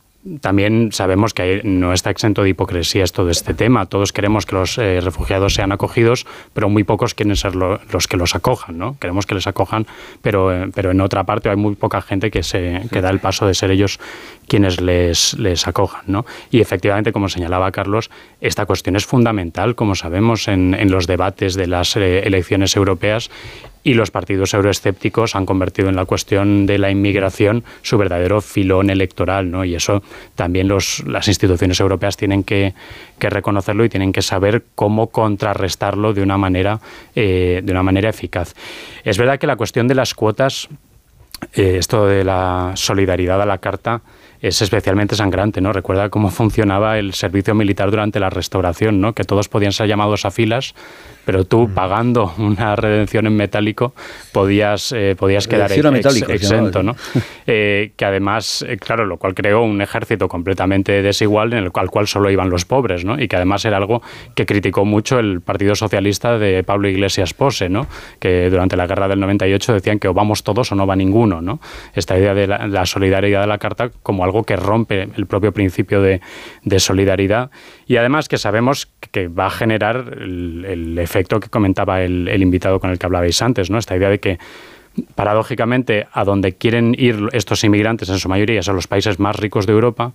también sabemos que no está exento de hipocresía esto de este tema. Todos queremos que los eh, refugiados sean acogidos, pero muy pocos quieren ser los que los acojan, ¿no? Queremos que les acojan, pero, eh, pero en otra parte hay muy poca gente que, se, que da el paso de ser ellos quienes les, les acojan, ¿no? Y efectivamente, como señalaba Carlos, esta cuestión es fundamental, como sabemos, en, en los debates de las eh, elecciones europeas y los partidos euroescépticos han convertido en la cuestión de la inmigración su verdadero filón electoral, ¿no? Y eso también los, las instituciones europeas tienen que, reconocerlo y tienen que saber cómo contrarrestarlo de una manera, eh, de una manera eficaz. Es verdad que la cuestión de las cuotas, eh, esto de la solidaridad a la carta, es especialmente sangrante, ¿no? Recuerda cómo [LAUGHS] funcionaba el servicio militar durante la restauración, ¿no? Que todos podían ser llamados a filas, pero tú mm. pagando [LAUGHS] una redención en metálico podías, eh, podías quedar exento, ¿no? [LAUGHS] Eh, que además, eh, claro, lo cual creó un ejército completamente desigual en el cual, cual solo iban los pobres, ¿no? Y que además era algo que criticó mucho el Partido Socialista de Pablo Iglesias Pose, ¿no? Que durante la guerra del 98 decían que o vamos todos o no va ninguno, ¿no? Esta idea de la, solidaridad de la carta como algo que rompe el propio principio de, solidaridad y además que sabemos que va a generar el, efecto que comentaba el, el, invitado con el que hablabais antes, ¿no? Esta idea de que paradójicamente a donde quieren ir estos inmigrantes en su mayoría son los países más ricos de Europa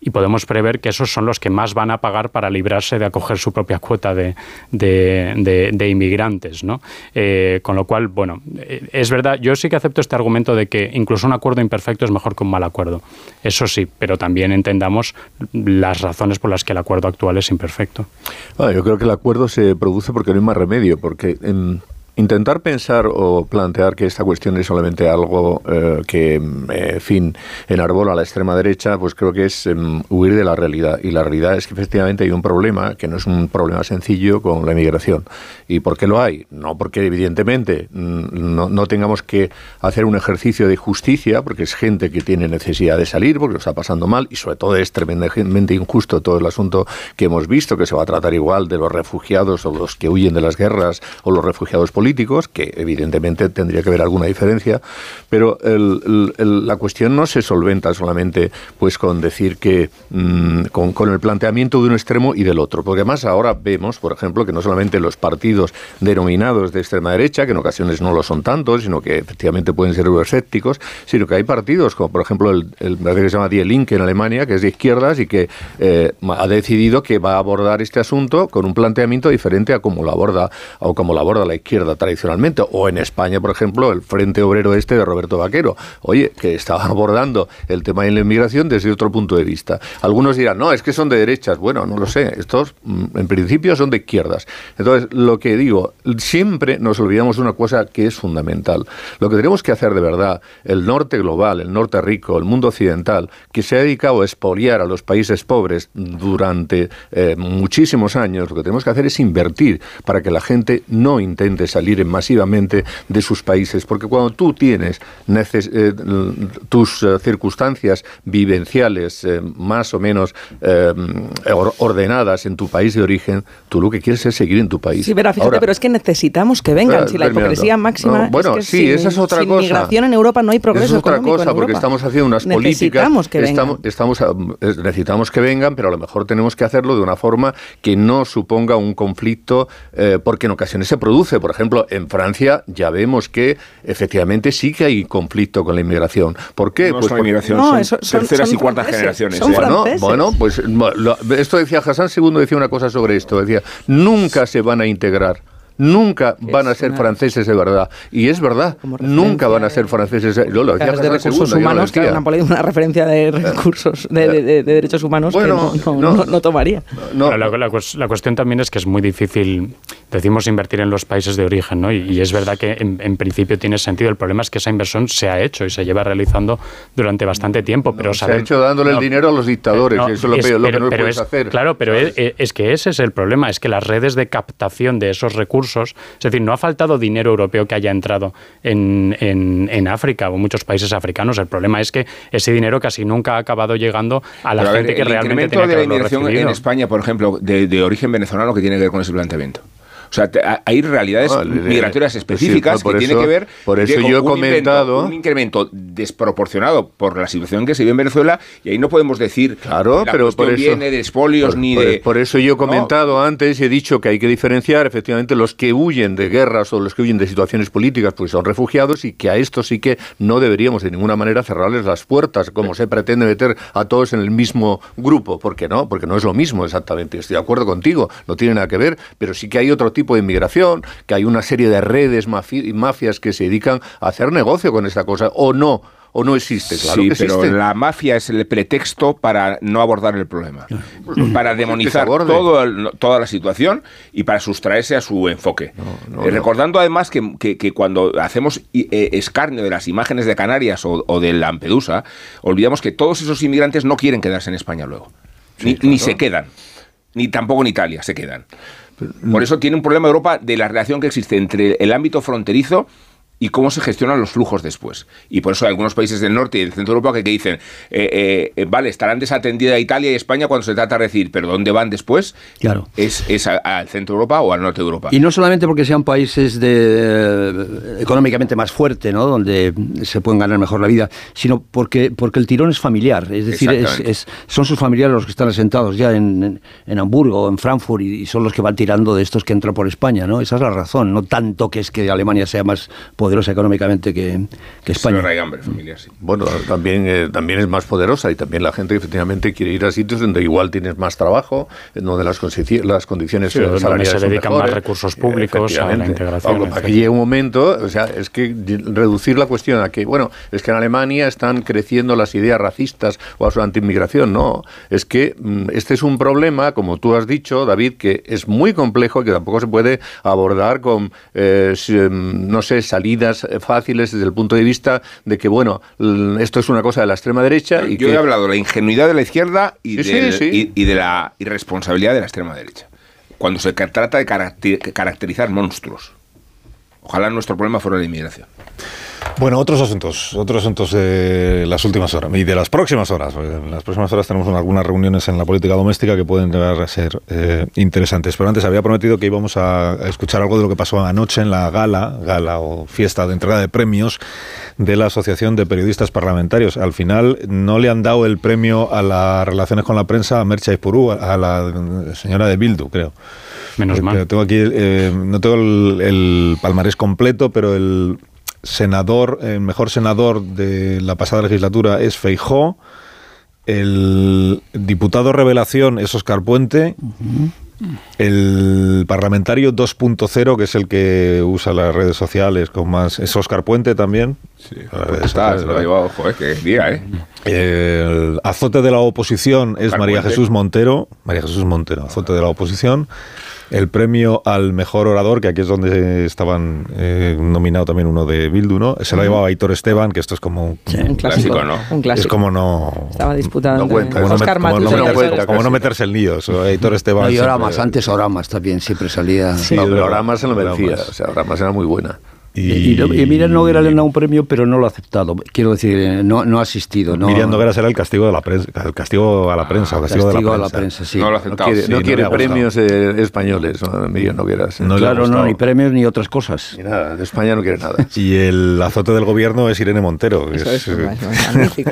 y podemos prever que esos son los que más van a pagar para librarse de acoger su propia cuota de, de, inmigrantes. ¿no? Eh, con lo cual, bueno, eh, es verdad, yo sí que acepto este argumento de que incluso un acuerdo imperfecto es mejor que un mal acuerdo. Eso sí, pero también entendamos las razones por las que el acuerdo actual es imperfecto. yo creo que el acuerdo se produce porque no hay más remedio, porque... Intentar pensar o plantear que esta cuestión es solamente algo eh, que, eh, en fin, enarbola a la extrema derecha, pues creo que es em, huir de la realidad. Y la realidad es que efectivamente hay un problema, que no es un problema sencillo, con la inmigración. ¿Y por qué lo hay? No porque evidentemente mm, no, tengamos que hacer un ejercicio de justicia, porque es gente que tiene necesidad de salir, porque lo está pasando mal, y sobre todo es tremendamente injusto todo el asunto que hemos visto, que se va a tratar igual de los refugiados o los que huyen de las guerras o los refugiados políticos políticos, que evidentemente tendría que haber alguna diferencia, pero la cuestión no se solventa solamente pues con decir que mm, con, el planteamiento de un extremo y del otro, porque además ahora vemos, por ejemplo, que no solamente los partidos denominados de extrema derecha, que en ocasiones no lo son tantos, sino que efectivamente pueden ser euroescépticos, sino que hay partidos como por ejemplo el, el que se llama Die Linke en Alemania, que es de izquierdas y que eh, ha decidido que va a abordar este asunto con un planteamiento diferente a como lo aborda o como lo aborda la izquierda tradicionalmente, o en España, por ejemplo, el Frente Obrero Este de Roberto Vaquero, oye, que estaba [LAUGHS] abordando el tema de la inmigración desde otro punto de vista. Algunos dirán, no, es que son de derechas. Bueno, no lo sé, estos mm, en principio son de izquierdas. Entonces, lo que digo, siempre nos olvidamos una cosa que es fundamental. Lo que tenemos que hacer de verdad, el norte global, el norte rico, el mundo occidental, que se ha dedicado a expoliar a los países pobres durante eh, muchísimos años, lo que tenemos que hacer es invertir para que la gente no intente salir masivamente de sus países, porque cuando tú tienes eh, tus eh, circunstancias vivenciales eh, más o menos ordenadas en tu país de origen, tú lo que quieres es seguir en tu país. Sí, pero fíjate, pero es que necesitamos que vengan. si la hipocresía máxima bueno, es que sí, esa es otra sin cosa. migración en Europa no hay progreso es otra cosa, porque estamos haciendo unas necesitamos políticas. Que vengan. Estamos, necesitamos que vengan, pero a lo mejor tenemos que hacerlo de una forma que no suponga un conflicto, porque en ocasiones se produce. Por ejemplo, en Francia ya vemos que efectivamente sí que hay conflicto con la inmigración. ¿Por qué? No pues son inmigración, son, terceras y cuartas generaciones. Bueno, bueno, pues esto decía Hassan II, decía una cosa sobre esto, decía, nunca se van a integrar nunca van a ser franceses de verdad. Y es verdad, nunca van a ser franceses. Yo lo decía de recursos humanos, que una, una referencia de recursos, de, derechos humanos que no, tomaría. La, cuestión también es que es muy difícil, decimos, invertir en los países de origen, ¿no? Y, es verdad que en, principio tiene sentido. El problema es que esa inversión se ha hecho y se lleva realizando durante bastante tiempo. Pero se ha hecho dándole el dinero a los dictadores, eso es lo, que no puedes hacer. Claro, pero es, es que ese es el problema, es que las redes de captación de esos recursos recursos. Es decir, no ha faltado dinero europeo que haya entrado en, en, África o muchos países africanos. El problema es que ese dinero casi nunca ha acabado llegando a la gente que realmente tenía que de la inmigración en España, por ejemplo, de, de origen venezolano, que tiene que ver con ese planteamiento? O sea, hay realidades migratorias específicas que tienen que ver por eso yo he comentado un incremento desproporcionado por la situación que se vive en Venezuela y ahí no podemos decir claro, la pero por eso, viene de espolios ni de por eso yo he comentado antes y he dicho que hay que diferenciar efectivamente los que huyen de guerras o los que huyen de situaciones políticas pues son refugiados y que a estos sí que no deberíamos de ninguna manera cerrarles las puertas como se pretende meter a todos en el mismo grupo, porque no, porque no es lo mismo exactamente. Estoy de acuerdo contigo, no tiene nada que ver, pero sí que hay otro tipo de inmigración, que hay una serie de redes y mafias que se dedican a hacer negocio con esta cosa, o no o no existe. Claro sí, que pero la mafia es el pretexto para no abordar el problema, para demonizar todo toda la situación y para sustraerse a su enfoque. Eh, recordando además que, que, cuando hacemos eh, escarnio de las imágenes de Canarias o, de Lampedusa, olvidamos que todos esos inmigrantes no quieren quedarse en España luego, ni se quedan, ni tampoco en Italia se quedan. Por eso tiene un problema Europa de la relación que existe entre el ámbito fronterizo y cómo se gestionan los flujos después. Y por eso hay algunos países del norte y del centro de Europa que, dicen, eh, eh, vale, estarán desatendida Italia y España cuando se trata de decir, pero ¿dónde van después? Claro. Es, al centro de Europa o al norte de Europa. Y no solamente porque sean países de, eh, económicamente más fuerte, ¿no? donde se pueden ganar mejor la vida, sino porque, porque el tirón es familiar. Es decir, es, son sus familiares los que están asentados ya en, en, Hamburgo en Frankfurt y, son los que van tirando de estos que entran por España. ¿no? Esa es la razón, no tanto que es que Alemania sea más poderosa económicamente que, España. Bueno, también, eh, también es más poderosa y también la gente efectivamente quiere ir a sitios donde igual tienes más trabajo, donde las, las condiciones sí, salariales se dedican más recursos públicos a la integración. para que llegue un momento, o sea, es que reducir la cuestión a que, bueno, es que en Alemania están creciendo las ideas racistas o a su antiinmigración, no, es que mm, este es un problema, como tú has dicho, David, que es muy complejo y que tampoco se puede abordar con, eh, mm, no sé, salidas eh, fáciles desde el punto de vista de que, bueno, esto es una cosa de la extrema derecha. Y Yo he hablado de la ingenuidad de la izquierda y, de la irresponsabilidad de la extrema derecha. Cuando se trata de caracterizar monstruos. Ojalá nuestro problema fuera la inmigración. Bueno, otros asuntos, otros asuntos de las últimas horas y de las próximas horas. En las próximas horas tenemos algunas reuniones en la política doméstica que pueden llegar a ser eh, interesantes. Pero antes había prometido que íbamos a escuchar algo de lo que pasó anoche en la gala, gala o fiesta de entrega de premios de la Asociación de Periodistas Parlamentarios. Al final no le han dado el premio a las relaciones con la prensa a Mercha Purú, a la señora de Bildu, creo. Menos mal. Tengo aquí, eh, no tengo el, el palmarés completo, pero el senador, el mejor senador de la pasada legislatura es Feijó, el diputado revelación es Oscar Puente, el parlamentario 2.0, que es el que usa las redes sociales con más, es Oscar Puente también. Sí, está, se lo ha llevado, joder, día, ¿eh? El azote de la oposición es María Jesús Montero, María Jesús Montero, azote de la oposición el premio al mejor orador, que aquí es donde estaban eh, nominado también uno de Bildu, ¿no? Se lo ha llevado Aitor Esteban, que esto es como un, clásico, ¿no? Un clásico. Es como no... Estaba no cuenta. Como, no, como, no meterse en líos. Aitor Esteban... y Oramas, antes Oramas también siempre salía... Sí, no, pero Oramas se lo merecía, o sea, Oramas era muy buena. Y, y, Miriam Noguera le han dado un premio, pero no lo ha aceptado. Quiero decir, no, no ha asistido. No, Miriam Noguera será el castigo de la prensa, el castigo a la prensa, el castigo, de la prensa. sí. No lo ha aceptado. No quiere, premios eh, españoles, Miriam Noguera. claro, no, ni premios ni otras cosas. Ni nada, de España no quiere nada. [LAUGHS] y el azote del gobierno es Irene Montero. Eso es, es, [LAUGHS] magnífico.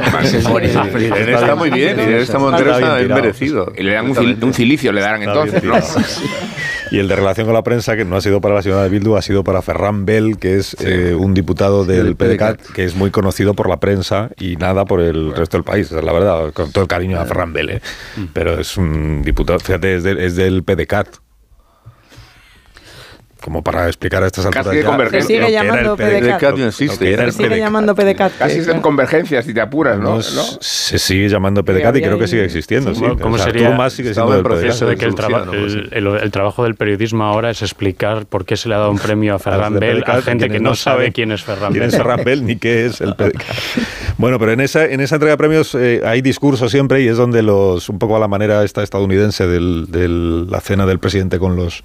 Irene está muy bien, Irene está Montero está bien merecido. Y le dan un cilicio, le darán entonces. [LAUGHS] Y el de relación con la prensa, que no ha sido para la ciudad de Bildu, ha sido para Ferran Bell, que es eh, un diputado del PDCAT, que es muy conocido por la prensa y nada por el resto del país. La verdad, con todo el cariño a Ferran Bell, ¿eh? mm. pero es un diputado, fíjate, es, es del PDCAT como para explicar a estas alturas. Se sigue llamando PDCAT. no existe. Se sigue llamando PDCAT. Casi son convergencias, si te apuras, ¿no? Se sigue llamando PDCAT y creo que sigue existiendo. Sí, ¿Cómo sería más sigue siendo el proceso de que el, el, trabajo del periodismo ahora es explicar por qué se le ha dado un premio a Ferran Bell a gente que no sabe quién es Ferran Bell. Quién es Ferran Bell ni qué es el PDCAT. [LAUGHS] Bueno, pero en esa, en esa entrega de premios eh, hay discurso siempre y es donde los, un poco a la manera esta estadounidense de la cena del presidente con los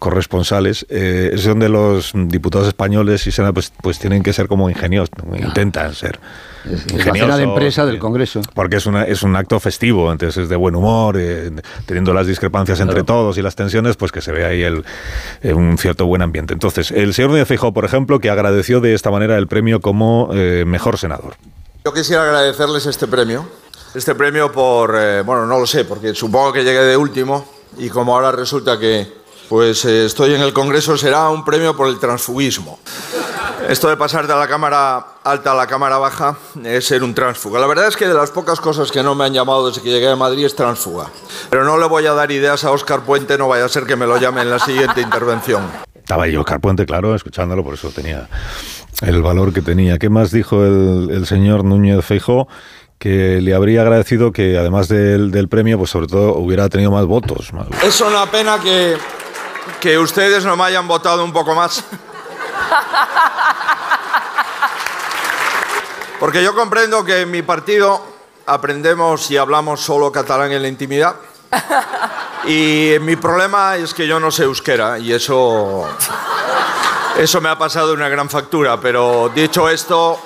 corresponsales, eh, es donde los diputados españoles y senadores pues, pues tienen que ser como ingeniosos, intentan ser. Es la cena de empresa del Congreso. Porque es, una, es un acto festivo, entonces es de buen humor, eh, teniendo las discrepancias entre todos y las tensiones, pues que se ve ahí el, eh, un cierto buen ambiente. Entonces, el señor Núñez Feijóo, por ejemplo, que agradeció de esta manera el premio como eh, mejor senador. Yo quisiera agradecerles este premio. Este premio por, bueno, no lo sé, porque supongo que llegué de último y como ahora resulta que pues estoy en el Congreso, será un premio por el transfugismo. Esto de pasar de la cámara alta a la cámara baja es ser un tránsfuga. La verdad es que de las pocas cosas que no me han llamado desde que llegué a Madrid es tránsfuga. Pero no le voy a dar ideas a Óscar Puente, no vaya a ser que me lo llame en la siguiente intervención. Estaba yo, Óscar Puente, claro, escuchándolo, por eso tenía el valor que tenía. ¿Qué más dijo el, señor Núñez Feijó? que le habría agradecido que además del, del, premio, pues sobre todo hubiera tenido más votos. Es una pena que, que ustedes no me hayan votado un poco más. Porque yo comprendo que en mi partido aprendemos y hablamos solo catalán en la intimidad. Y mi problema es que yo no sé euskera y eso, eso me ha pasado una gran factura. Pero dicho esto,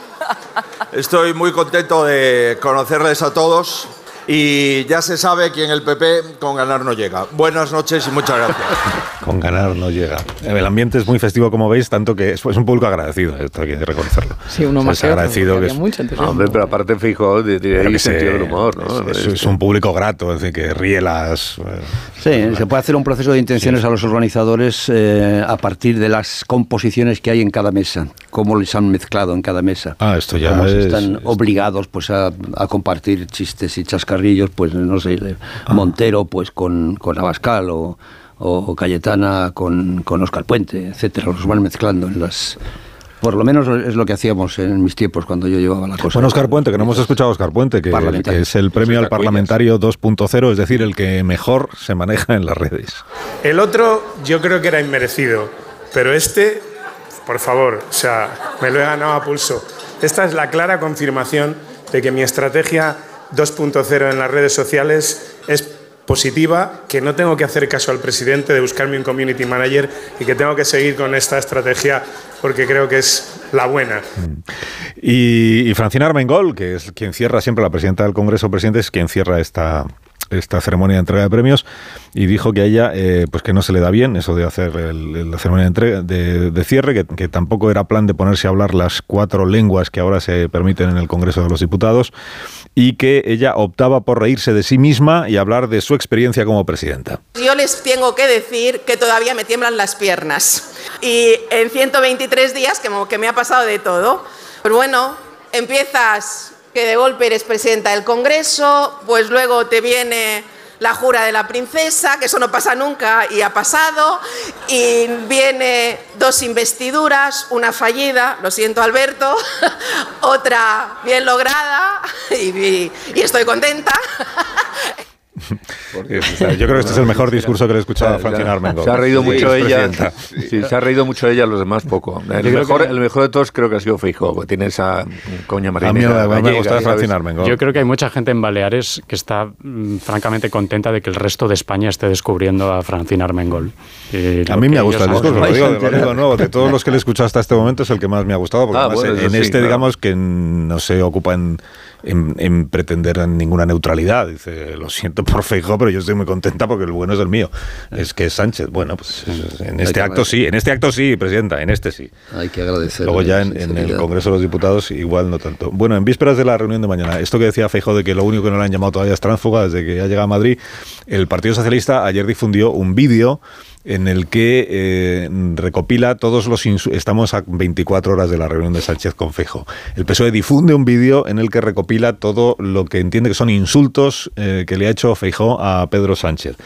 estoy muy contento de conocerles a todos y ya se sabe que en el PP con ganar no llega. Buenas noches y muchas gracias. [LAUGHS] con ganar no llega. El ambiente es muy festivo, como veis, tanto que es, un público agradecido, esto hay que reconocerlo. Sí, uno más es agradecido que es, mucho hombre, pero aparte fijo, tiene sentido del humor, ¿no? Es, un público grato, es decir, que ríe las... Eh, sí, se puede hacer un proceso de intenciones a los organizadores eh, a partir de las composiciones que hay en cada mesa, cómo les han mezclado en cada mesa. Ah, esto ya cómo están obligados pues a, a compartir chistes y chascarrillos Carrillos, pues no sé, ah. Montero pues con, con Abascal o, o Cayetana con, con Oscar Puente, etcétera, los van mezclando en las por lo menos es lo que hacíamos en mis tiempos cuando yo llevaba la cosa. Bueno, Oscar Puente, que no hemos escuchado a Oscar Puente, que, es el premio al parlamentario 2.0, es decir, el que mejor se maneja en las redes. El otro yo creo que era inmerecido, pero este, por favor, o sea, me lo he ganado a pulso. Esta es la clara confirmación de que mi estrategia 2.0 en las redes sociales es positiva, que no tengo que hacer caso al presidente de buscarme un community manager y que tengo que seguir con esta estrategia porque creo que es la buena. Y, y Francina Armengol, que es quien cierra siempre, la presidenta del Congreso, presidente, es quien cierra esta, esta ceremonia de entrega de premios y dijo que a ella eh, pues que no se le da bien eso de hacer la ceremonia de, de, cierre, que, tampoco era plan de ponerse a hablar las cuatro lenguas que ahora se permiten en el Congreso de los Diputados y que ella optaba por reírse de sí misma y hablar de su experiencia como presidenta. Yo les tengo que decir que todavía me tiemblan las piernas y en 123 días que, que me ha pasado de todo. Pero bueno, empiezas que de golpe eres presidenta del Congreso, pues luego te viene la jura de la princesa, que eso no pasa nunca y ha pasado, y viene dos investiduras, una fallida, lo siento Alberto, [LAUGHS] otra bien lograda [LAUGHS] y, y estoy contenta. [LAUGHS] yo creo que este es el mejor discurso que le he escuchado a Francina Armengol. Se ha reído mucho ella. Sí, se ha reído mucho ella, los demás poco. El mejor, el mejor, de todos creo que ha sido Feijóo, tiene esa coña marinera. A mí me gusta Francina Armengol. Yo creo que hay mucha gente en Baleares que está mm, francamente contenta de que el resto de España esté descubriendo a Francina Armengol. a mí me ha gustado el discurso, [LAUGHS] lo digo, de nuevo, de todos los que le he escuchado hasta este momento es el que más me ha gustado, porque ah, en, este, digamos, que no se ocupa en en, pretender ninguna neutralidad. Dice, lo siento por Feijóo, pero yo estoy muy contenta porque el bueno es el mío. Es que es Sánchez. Bueno, pues en este acto sí, en este acto sí, presidenta, en este sí. Hay que agradecer. Luego ya en, el Congreso de los Diputados igual no tanto. Bueno, en vísperas de la reunión de mañana, esto que decía Feijóo de que lo único que no le han llamado todavía es tránsfuga desde que ya llega a Madrid, el Partido Socialista ayer difundió un vídeo en el que eh, recopila todos los estamos a 24 horas de la reunión de Sánchez con Fejo. El PSOE difunde un vídeo en el que recopila todo lo que entiende que son insultos eh, que le ha hecho Feijó a Pedro Sánchez.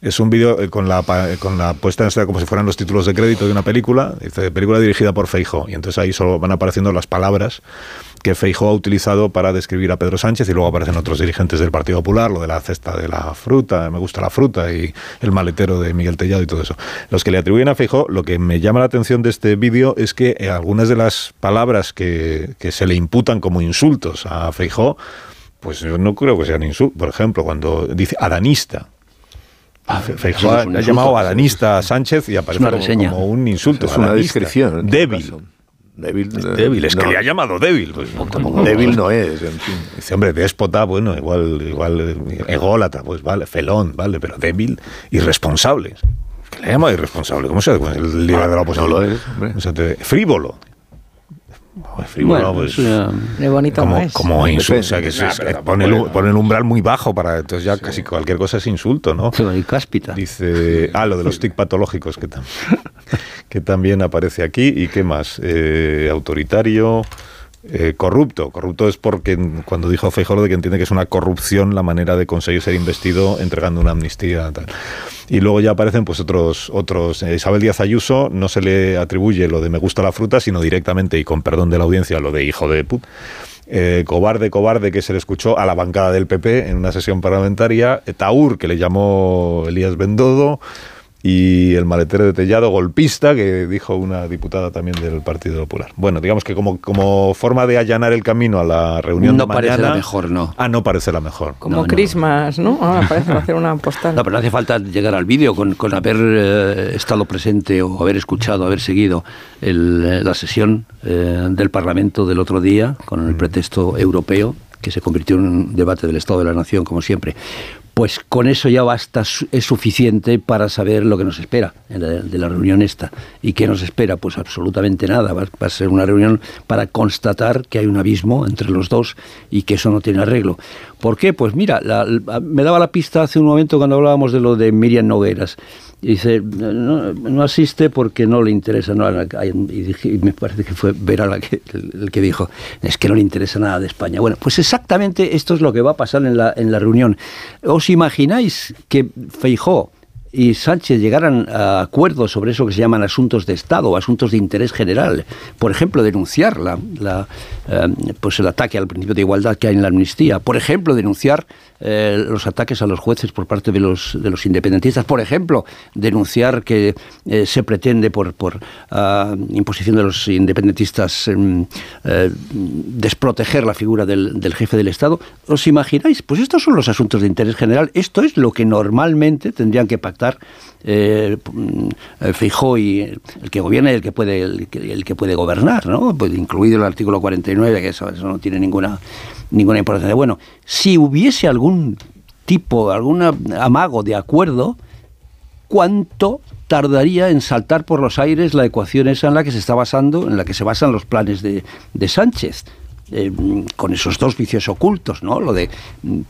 Es un vídeo eh, con la, con la puesta en escena como si fueran los títulos de crédito de una película, película dirigida por Feijó, y entonces ahí solo van apareciendo las palabras que Feijó ha utilizado para describir a Pedro Sánchez y luego aparecen otros dirigentes del Partido Popular, lo de la cesta de la fruta, me gusta la fruta y el maletero de Miguel Tellado y todo eso. Los que le atribuyen a Feijó, lo que me llama la atención de este vídeo es que eh, algunas de las palabras que, que se le imputan como insultos a Feijó, pues yo no creo que sean insultos. Por ejemplo, cuando dice adanista, Feijóo ha, llamado adanista a Sánchez y aparece como, un insulto. Es una descripción. Débil. Débil, débil, es que le ha llamado débil. Pues, débil no es, en fin. Dice, hombre, déspota, bueno, igual, igual, ególatra, pues vale, felón, vale, pero débil, irresponsable. Que le llama irresponsable, ¿cómo se llama? El líder de la oposición. No lo es, frívolo. Frívolo, pues, bonito como, es. como insulto, o sea, que se, pone, el, pone, el, umbral muy bajo para entonces ya casi cualquier cosa es insulto, ¿no? y cáspita. Dice, ah, lo de los tic patológicos que, [LAUGHS] que también aparece aquí y qué más, eh, autoritario, eh, corrupto. Corrupto es porque cuando dijo Feijóo de que entiende que es una corrupción la manera de conseguir ser investido entregando una amnistía. Tal. Y luego ya aparecen pues otros otros. Eh, Isabel Díaz Ayuso no se le atribuye lo de me gusta la fruta, sino directamente y con perdón de la audiencia lo de hijo de put. Eh, cobarde, cobarde, que se le escuchó a la bancada del PP en una sesión parlamentaria, Taur, que le llamó Elías Bendodo, y el maletero de Tellado golpista, que dijo una diputada también del Partido Popular. Bueno, digamos que como, como forma de allanar el camino a la reunión no de mañana... parece la mejor, no. Ah, no parece la mejor. Como Christmas, ¿no? Ah, [LAUGHS] parece hacer una postal. No, pero no hace falta llegar al vídeo con, con haber eh, estado presente o haber escuchado, haber seguido el, eh, la sesión eh, del Parlamento del otro día con el pretexto europeo que se convirtió en un debate del Estado de la Nación, como siempre pues con eso ya basta, es suficiente para saber lo que nos espera de la reunión esta. ¿Y qué nos espera? Pues absolutamente nada. Va, a ser una reunión para constatar que hay un abismo entre los dos y que eso no tiene arreglo. ¿Por qué? Pues mira, me daba la pista hace un momento cuando hablábamos de lo de Miriam Nogueras. Y dice, no, asiste porque no le interesa. No, y, me parece que fue Vera la que, el, que dijo, es que no le interesa nada de España. Bueno, pues exactamente esto es lo que va a pasar en la, en la reunión. ¿Os imagináis que Feijó y Sánchez llegaran a acuerdos sobre eso que se llaman asuntos de Estado, asuntos de interés general, por ejemplo, denunciar la, eh, pues el ataque al principio de igualdad que hay en la amnistía, por ejemplo, denunciar eh, los ataques a los jueces por parte de los, de los independentistas, por ejemplo, denunciar que eh, se pretende por, por ah, imposición de los independentistas em, desproteger la figura del, del jefe del Estado. ¿Os imagináis? Pues estos son los asuntos de interés general, esto es lo que normalmente tendrían que pactar eh, fijó y el que gobierna y el que puede el que, puede gobernar, ¿no? Pues incluido el artículo 49, que eso, no tiene ninguna ninguna importancia. Bueno, si hubiese algún tipo, algún amago de acuerdo, ¿cuánto tardaría en saltar por los aires la ecuación esa en la que se está basando, en la que se basan los planes de, de Sánchez? Eh, con esos dos vicios ocultos, ¿no? Lo de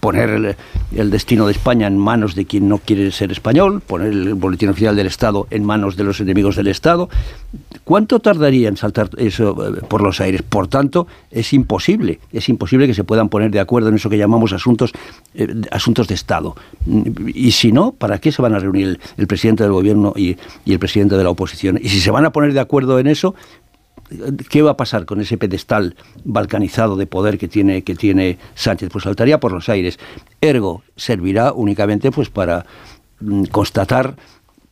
poner el, destino de España en manos de quien no quiere ser español, poner el boletín oficial del Estado en manos de los enemigos del Estado. ¿Cuánto tardaría en saltar eso eh, por los aires? Por tanto, es imposible, es imposible que se puedan poner de acuerdo en eso que llamamos asuntos, eh, asuntos de Estado. Y si no, ¿para qué se van a reunir el, presidente del gobierno y, y el presidente de la oposición? Y si se van a poner de acuerdo en eso, ¿Qué va a pasar con ese pedestal balcanizado de poder que tiene, que tiene Sánchez? Pues saltaría por los aires. Ergo, servirá únicamente pues para mm, constatar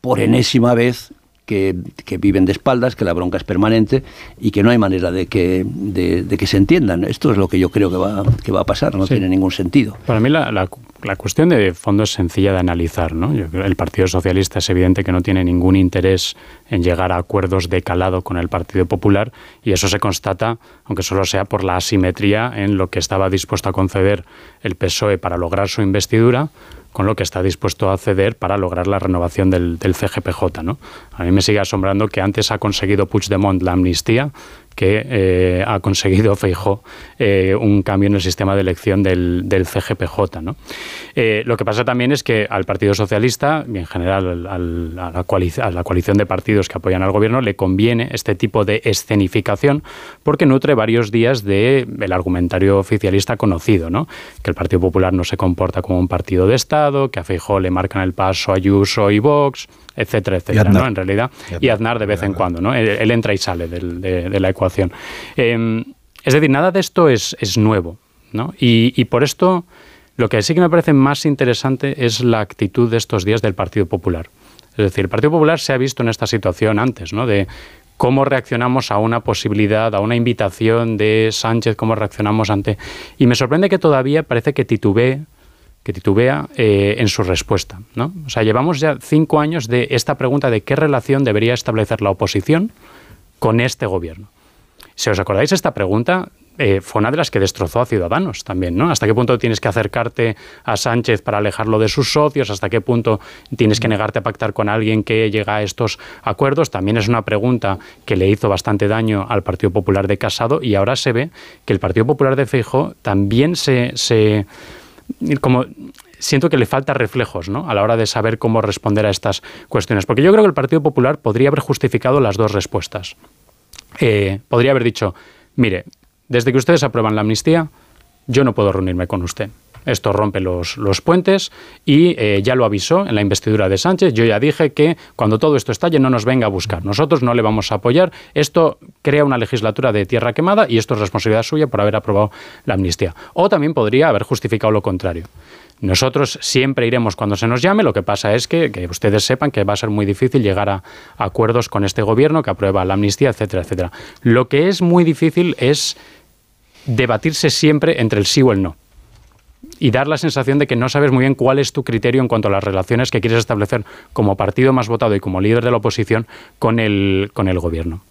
por enésima vez que, viven de espaldas, que la bronca es permanente y que no hay manera de que, de, que se entiendan. Esto es lo que yo creo que va, que va a pasar, no tiene ningún sentido. Para mí la, la, cuestión de fondo es sencilla de analizar. ¿no? el Partido Socialista es evidente que no tiene ningún interés en llegar a acuerdos de calado con el Partido Popular y eso se constata, aunque solo sea por la asimetría en lo que estaba dispuesto a conceder el PSOE para lograr su investidura con lo que está dispuesto a ceder para lograr la renovación del, del CGPJ. ¿no? A mí me sigue asombrando que antes ha conseguido Puigdemont la amnistía que eh, ha conseguido Feijó eh, un cambio en el sistema de elección del, CGPJ. Eh, lo que pasa también es que al Partido Socialista y en general a, la coalición de partidos que apoyan al gobierno le conviene este tipo de escenificación porque nutre varios días del el argumentario oficialista conocido, ¿no? que el Partido Popular no se comporta como un partido de Estado, que a Feijó le marcan el paso a Ayuso y Vox, etcétera, etcétera, ¿no? En realidad, y Aznar, de vez en cuando, ¿no? Él, entra y sale de, la ecuación. Em, es decir, nada de esto es, es nuevo, ¿no? Y, por esto, lo que sí que me parece más interesante es la actitud de estos días del Partido Popular. Es decir, el Partido Popular se ha visto en esta situación antes, ¿no? De cómo reaccionamos a una posibilidad, a una invitación de Sánchez, cómo reaccionamos ante... Y me sorprende que todavía parece que titubee que titubea eh, en su respuesta. ¿no? O sea, llevamos ya cinco años de esta pregunta de qué relación debería establecer la oposición con este gobierno. Si os acordáis, esta pregunta eh, fue una de las que destrozó a Ciudadanos también, ¿no? ¿Hasta qué punto tienes que acercarte a Sánchez para alejarlo de sus socios? ¿Hasta qué punto tienes que negarte a pactar con alguien que llega a estos acuerdos? También es una pregunta que le hizo bastante daño al Partido Popular de Casado y ahora se ve que el Partido Popular de Feijóo también se, se como siento que le falta reflejos ¿no? a la hora de saber cómo responder a estas cuestiones. Porque yo creo que el Partido Popular podría haber justificado las dos respuestas. Eh, podría haber dicho, mire, desde que ustedes aprueban la amnistía, yo no puedo reunirme con usted. Esto rompe los, los puentes y eh, ya lo avisó en la investidura de Sánchez. Yo ya dije que cuando todo esto estalle no nos venga a buscar. Nosotros no le vamos a apoyar. Esto crea una legislatura de tierra quemada y esto es responsabilidad suya por haber aprobado la amnistía. O también podría haber justificado lo contrario. Nosotros siempre iremos cuando se nos llame. Lo que pasa es que, que ustedes sepan que va a ser muy difícil llegar a, a acuerdos con este gobierno que aprueba la amnistía, etcétera, etcétera. Lo que es muy difícil es debatirse siempre entre el sí o el no y dar la sensación de que no sabes muy bien cuál es tu criterio en cuanto a las relaciones que quieres establecer como partido más votado y como líder de la oposición con el, con el gobierno.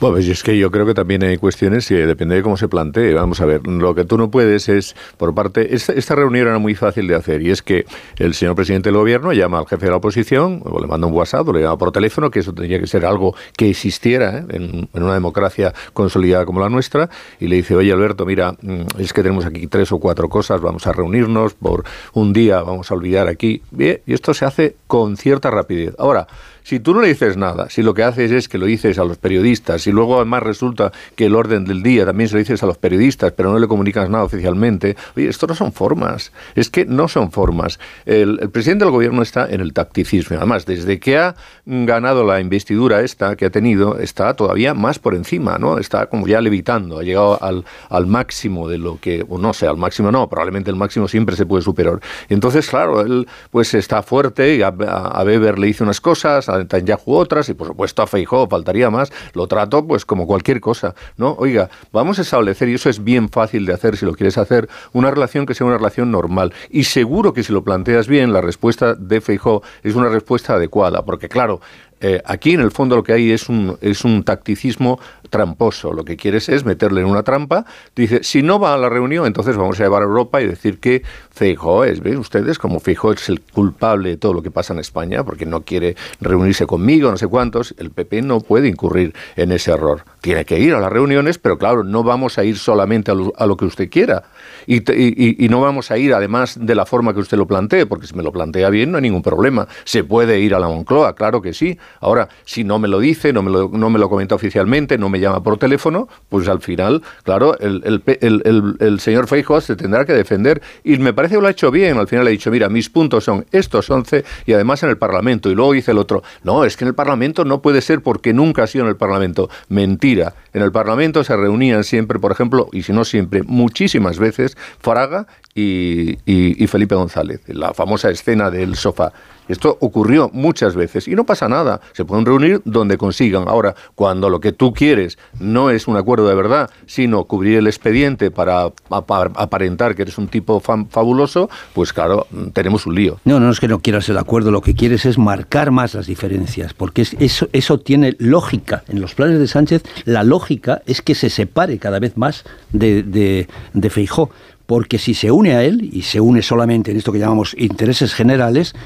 Bueno, pues es que yo creo que también hay cuestiones que depende de cómo se plantee. Vamos a ver, lo que tú no puedes es, por parte, esta, esta, reunión era muy fácil de hacer y es que el señor presidente del gobierno llama al jefe de la oposición o le manda un WhatsApp o le llama por teléfono, que eso tendría que ser algo que existiera ¿eh? en, una democracia consolidada como la nuestra, y le dice, oye Alberto, mira, mm, es que tenemos aquí tres o cuatro cosas, vamos a reunirnos por un día, vamos a olvidar aquí. Bien, y esto se hace con cierta rapidez. Ahora, si tú no le dices nada, si lo que haces es que lo dices a los periodistas, y luego además resulta que el orden del día también se lo dices a los periodistas, pero no le comunicas nada oficialmente, oye, esto no son formas, es que no son formas. El, presidente del gobierno está en el tacticismo, además, desde que ha ganado la investidura esta que ha tenido, está todavía más por encima, ¿no? Está como ya levitando, ha llegado al, al máximo de lo que, o no sé, al máximo no, probablemente el máximo siempre se puede superar. Entonces, claro, él pues está fuerte, a, a Weber le dice unas cosas, a Netanyahu otras, y por supuesto a Feijó faltaría más, lo trato pues como cualquier cosa, ¿no? Oiga, vamos a establecer, y eso es bien fácil de hacer si lo quieres hacer, una relación que sea una relación normal. Y seguro que si lo planteas bien, la respuesta de Feijó es una respuesta adecuada, porque claro, eh, aquí en el fondo lo que hay es un, es un tacticismo tramposo. Lo que quieres es meterle en una trampa. Dice, si no va a la reunión, entonces vamos a llevar a Europa y decir que Feijóo es, ¿ven ustedes? Como Feijóo es el culpable de todo lo que pasa en España, porque no quiere reunirse conmigo, no sé cuántos, el PP no puede incurrir en ese error. Tiene que ir a las reuniones, pero claro, no vamos a ir solamente a lo, que usted quiera. Y, no vamos a ir además de la forma que usted lo plantee, porque si me lo plantea bien no hay ningún problema. Se puede ir a la Moncloa, claro que sí. Ahora, si no me lo dice, no me lo, no me lo comenta oficialmente, no me llama por teléfono, pues al final, claro, el, señor Feijóo se tendrá que defender. Y me parece que lo ha hecho bien. Al final ha dicho, mira, mis puntos son estos 11 y además en el Parlamento. Y luego dice el otro, no, es que en el Parlamento no puede ser porque nunca ha sido en el Parlamento. Mentira. En el Parlamento se reunían siempre, por ejemplo, y si no siempre, muchísimas veces, Fraga y, y Felipe González. La famosa escena del sofá. Esto ocurrió muchas veces y no pasa nada. Se pueden reunir donde consigan. Ahora, cuando lo que tú quieres no es un acuerdo de verdad, sino cubrir el expediente para aparentar que eres un tipo fabuloso, pues claro, tenemos un lío. No, no es que no quieras el acuerdo, lo que quieres es marcar más las diferencias, porque es, eso, eso tiene lógica. En los planes de Sánchez, la lógica es que se separe cada vez más de, de, de Feijó porque si se une a él, y se une solamente en esto que llamamos intereses generales,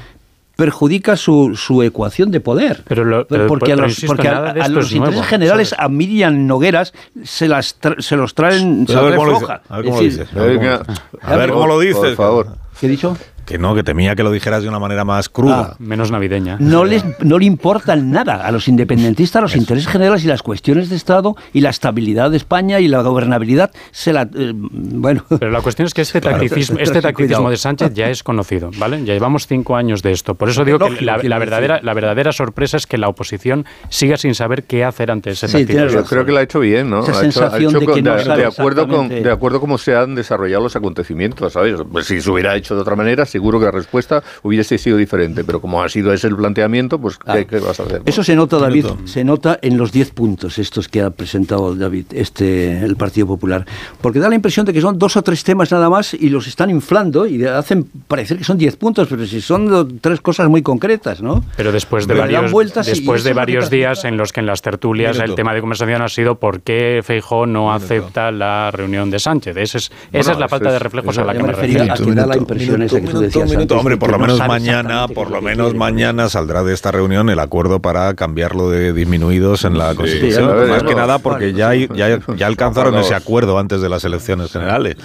perjudica su, su, ecuación de poder. Pero lo, pero, porque a los, porque a, a los intereses nuevo, generales, ¿sabes? a Miriam Nogueras, se, las tra se los traen. A ver cómo lo dices. A ver cómo lo dices. Por favor. ¿Qué he dicho? Que no, que temía que lo dijeras de una manera más cruda. Ah, menos navideña. No, les, no le importan nada a los independentistas, los Eso. intereses generales y las cuestiones de Estado y la estabilidad de España y la gobernabilidad se la... Eh, bueno... Pero la cuestión es que este [LAUGHS] tacticismo, este tacticismo de Sánchez ya es conocido, ¿vale? Ya llevamos cinco años de esto. Por eso digo que la, la, verdadera, la verdadera sorpresa es que la oposición siga sin saber qué hacer ante ese sí, tacticismo. Yo creo que lo ha hecho bien, ¿no? Esa ha hecho, sensación ha hecho de que no de, sabe de acuerdo con. De acuerdo cómo se han desarrollado los acontecimientos, ¿sabes? Pues si se hubiera hecho de otra manera, seguro que la respuesta hubiese sido diferente. Pero como ha sido ese el planteamiento, pues ¿qué, qué vas a hacer? Eso se nota, David, se nota en los 10 puntos estos que ha presentado David, este, el Partido Popular. Porque da la impresión de que son dos o tres temas nada más y los están inflando y hacen parecer que son 10 puntos, pero si son tres cosas muy concretas, ¿no? Pero después de varios, vueltas después de varios días en los que en las tertulias Minuto. el tema de conversación ha sido por qué Feijó no acepta la reunión de Sánchez. Ese es, esa es la falta de reflejos a la que me refiero. a que da la impresión esa que tú decías minuto, antes, hombre, por lo no menos mañana, por lo menos quiere. mañana saldrá de esta reunión el acuerdo para cambiarlo de disminuidos en la Sí, Constitución. Más que nada porque ya, hay- ya, ya alcanzaron ese acuerdo antes de las elecciones generales.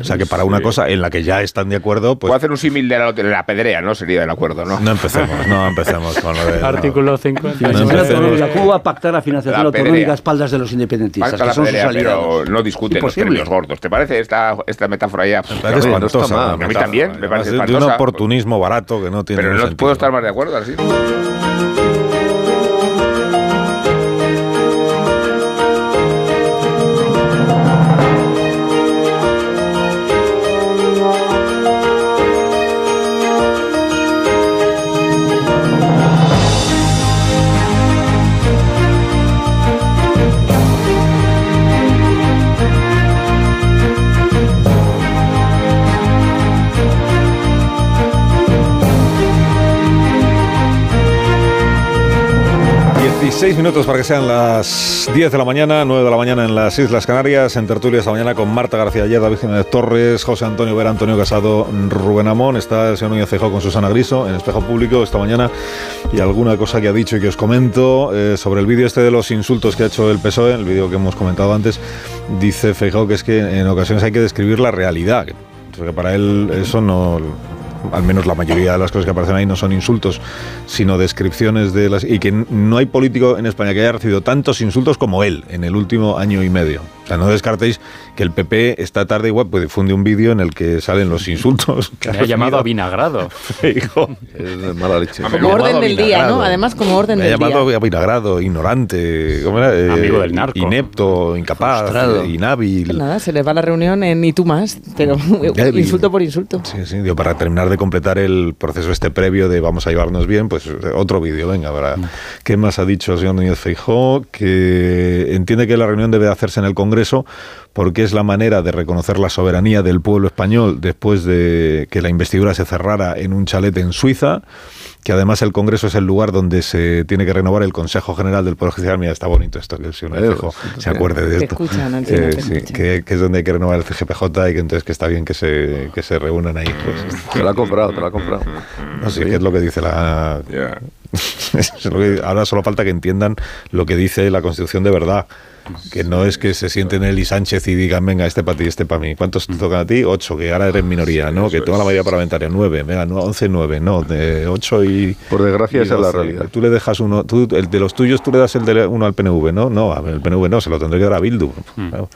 O sea que para una cosa en la que ya están de acuerdo, pues Puedo hacer un símil de la, de la pedrea, ¿no? Sería el acuerdo, ¿no? no empecemos, no empecemos con lo de... [LAUGHS] Artículo 50. Financiación autonómica. ¿Cómo va a pactar la financiación La autonómica a espaldas de los independentistas? Pacta que la son sus pedrea, pero no discuten los premios gordos. ¿Te parece esta, esta metáfora ya? Me parece espantosa, la A mí también, me parece de- un oportunismo barato que no tiene Pero no sentido. puedo estar más de acuerdo, así. Seis minutos para que sean las 10 de la mañana, 9 de la mañana en las Islas Canarias, en tertulia esta mañana con Marta García Ayer, David Jiménez Torres, José Antonio Vera, Antonio Casado, Rubén Amón, está el señor Núñez Feijóo con Susana Griso en Espejo Público esta mañana. Y alguna cosa que ha dicho y que os comento eh, sobre el vídeo este de los insultos que ha hecho el PSOE, el vídeo que hemos comentado antes, dice Feijóo que es que en ocasiones hay que describir la realidad, que para él eso no al menos la mayoría de las cosas que aparecen ahí no son insultos, sino descripciones de las... Y que no hay político en España que haya recibido tantos insultos como él en el último año y medio. O sea, no descartéis que el PP esta tarde igual pues, difunde un vídeo en el que salen los insultos. que Me ha llamado a vinagrado. [LAUGHS] Feijóo. Es de mala leche. Como orden del día, ¿no? Además, como orden Me ha del llamado día. vinagrado, ignorante, ¿cómo era? Eh, Amigo del narco. Inepto, incapaz, Frustrado. eh, inhábil. Nada, se les va la reunión en y tú más, pero [LAUGHS] Débil. [LAUGHS] insulto por insulto. Sí, sí, digo, para terminar de completar el proceso este previo de vamos a llevarnos bien, pues otro vídeo, venga, para ¿qué más ha dicho el señor Núñez Feijó? Que entiende que la reunión debe hacerse en el Congreso porque es la manera de reconocer la soberanía del pueblo español después de que la investidura se cerrara en un chalet en Suiza, que además el Congreso es el lugar donde se tiene que renovar el Consejo General del Poder Judicial. Mira, está bonito esto, que Eh, Feijóo sí, se sí. acuerde de Te esto. escuchan, Antonio, Eh, sí, que, que es donde hay que renovar el CGPJ y que entonces que está bien que se, que se reúnan ahí. Pues, Te la ha comprado, te la ha comprado. no sé qué es lo que dice la. Lo que- [LAUGHS] ahora solo falta que entiendan lo que dice la Constitución de verdad. Que no es que se sienten él y Sánchez y digan, venga, este para ti, este para mí. ¿Cuántos te tocan a ti? Ocho, que ahora eres minoría, ¿no? que tengo la mayoría parlamentaria. Nueve, venga, no, once, nueve, no, de ocho y. Por desgracia, y esa es la realidad. Tú le dejas uno, tú, el de los tuyos, tú le das el de uno al PNV, ¿no? No, el PNV no, se lo tendré que dar a Bildu. Claro.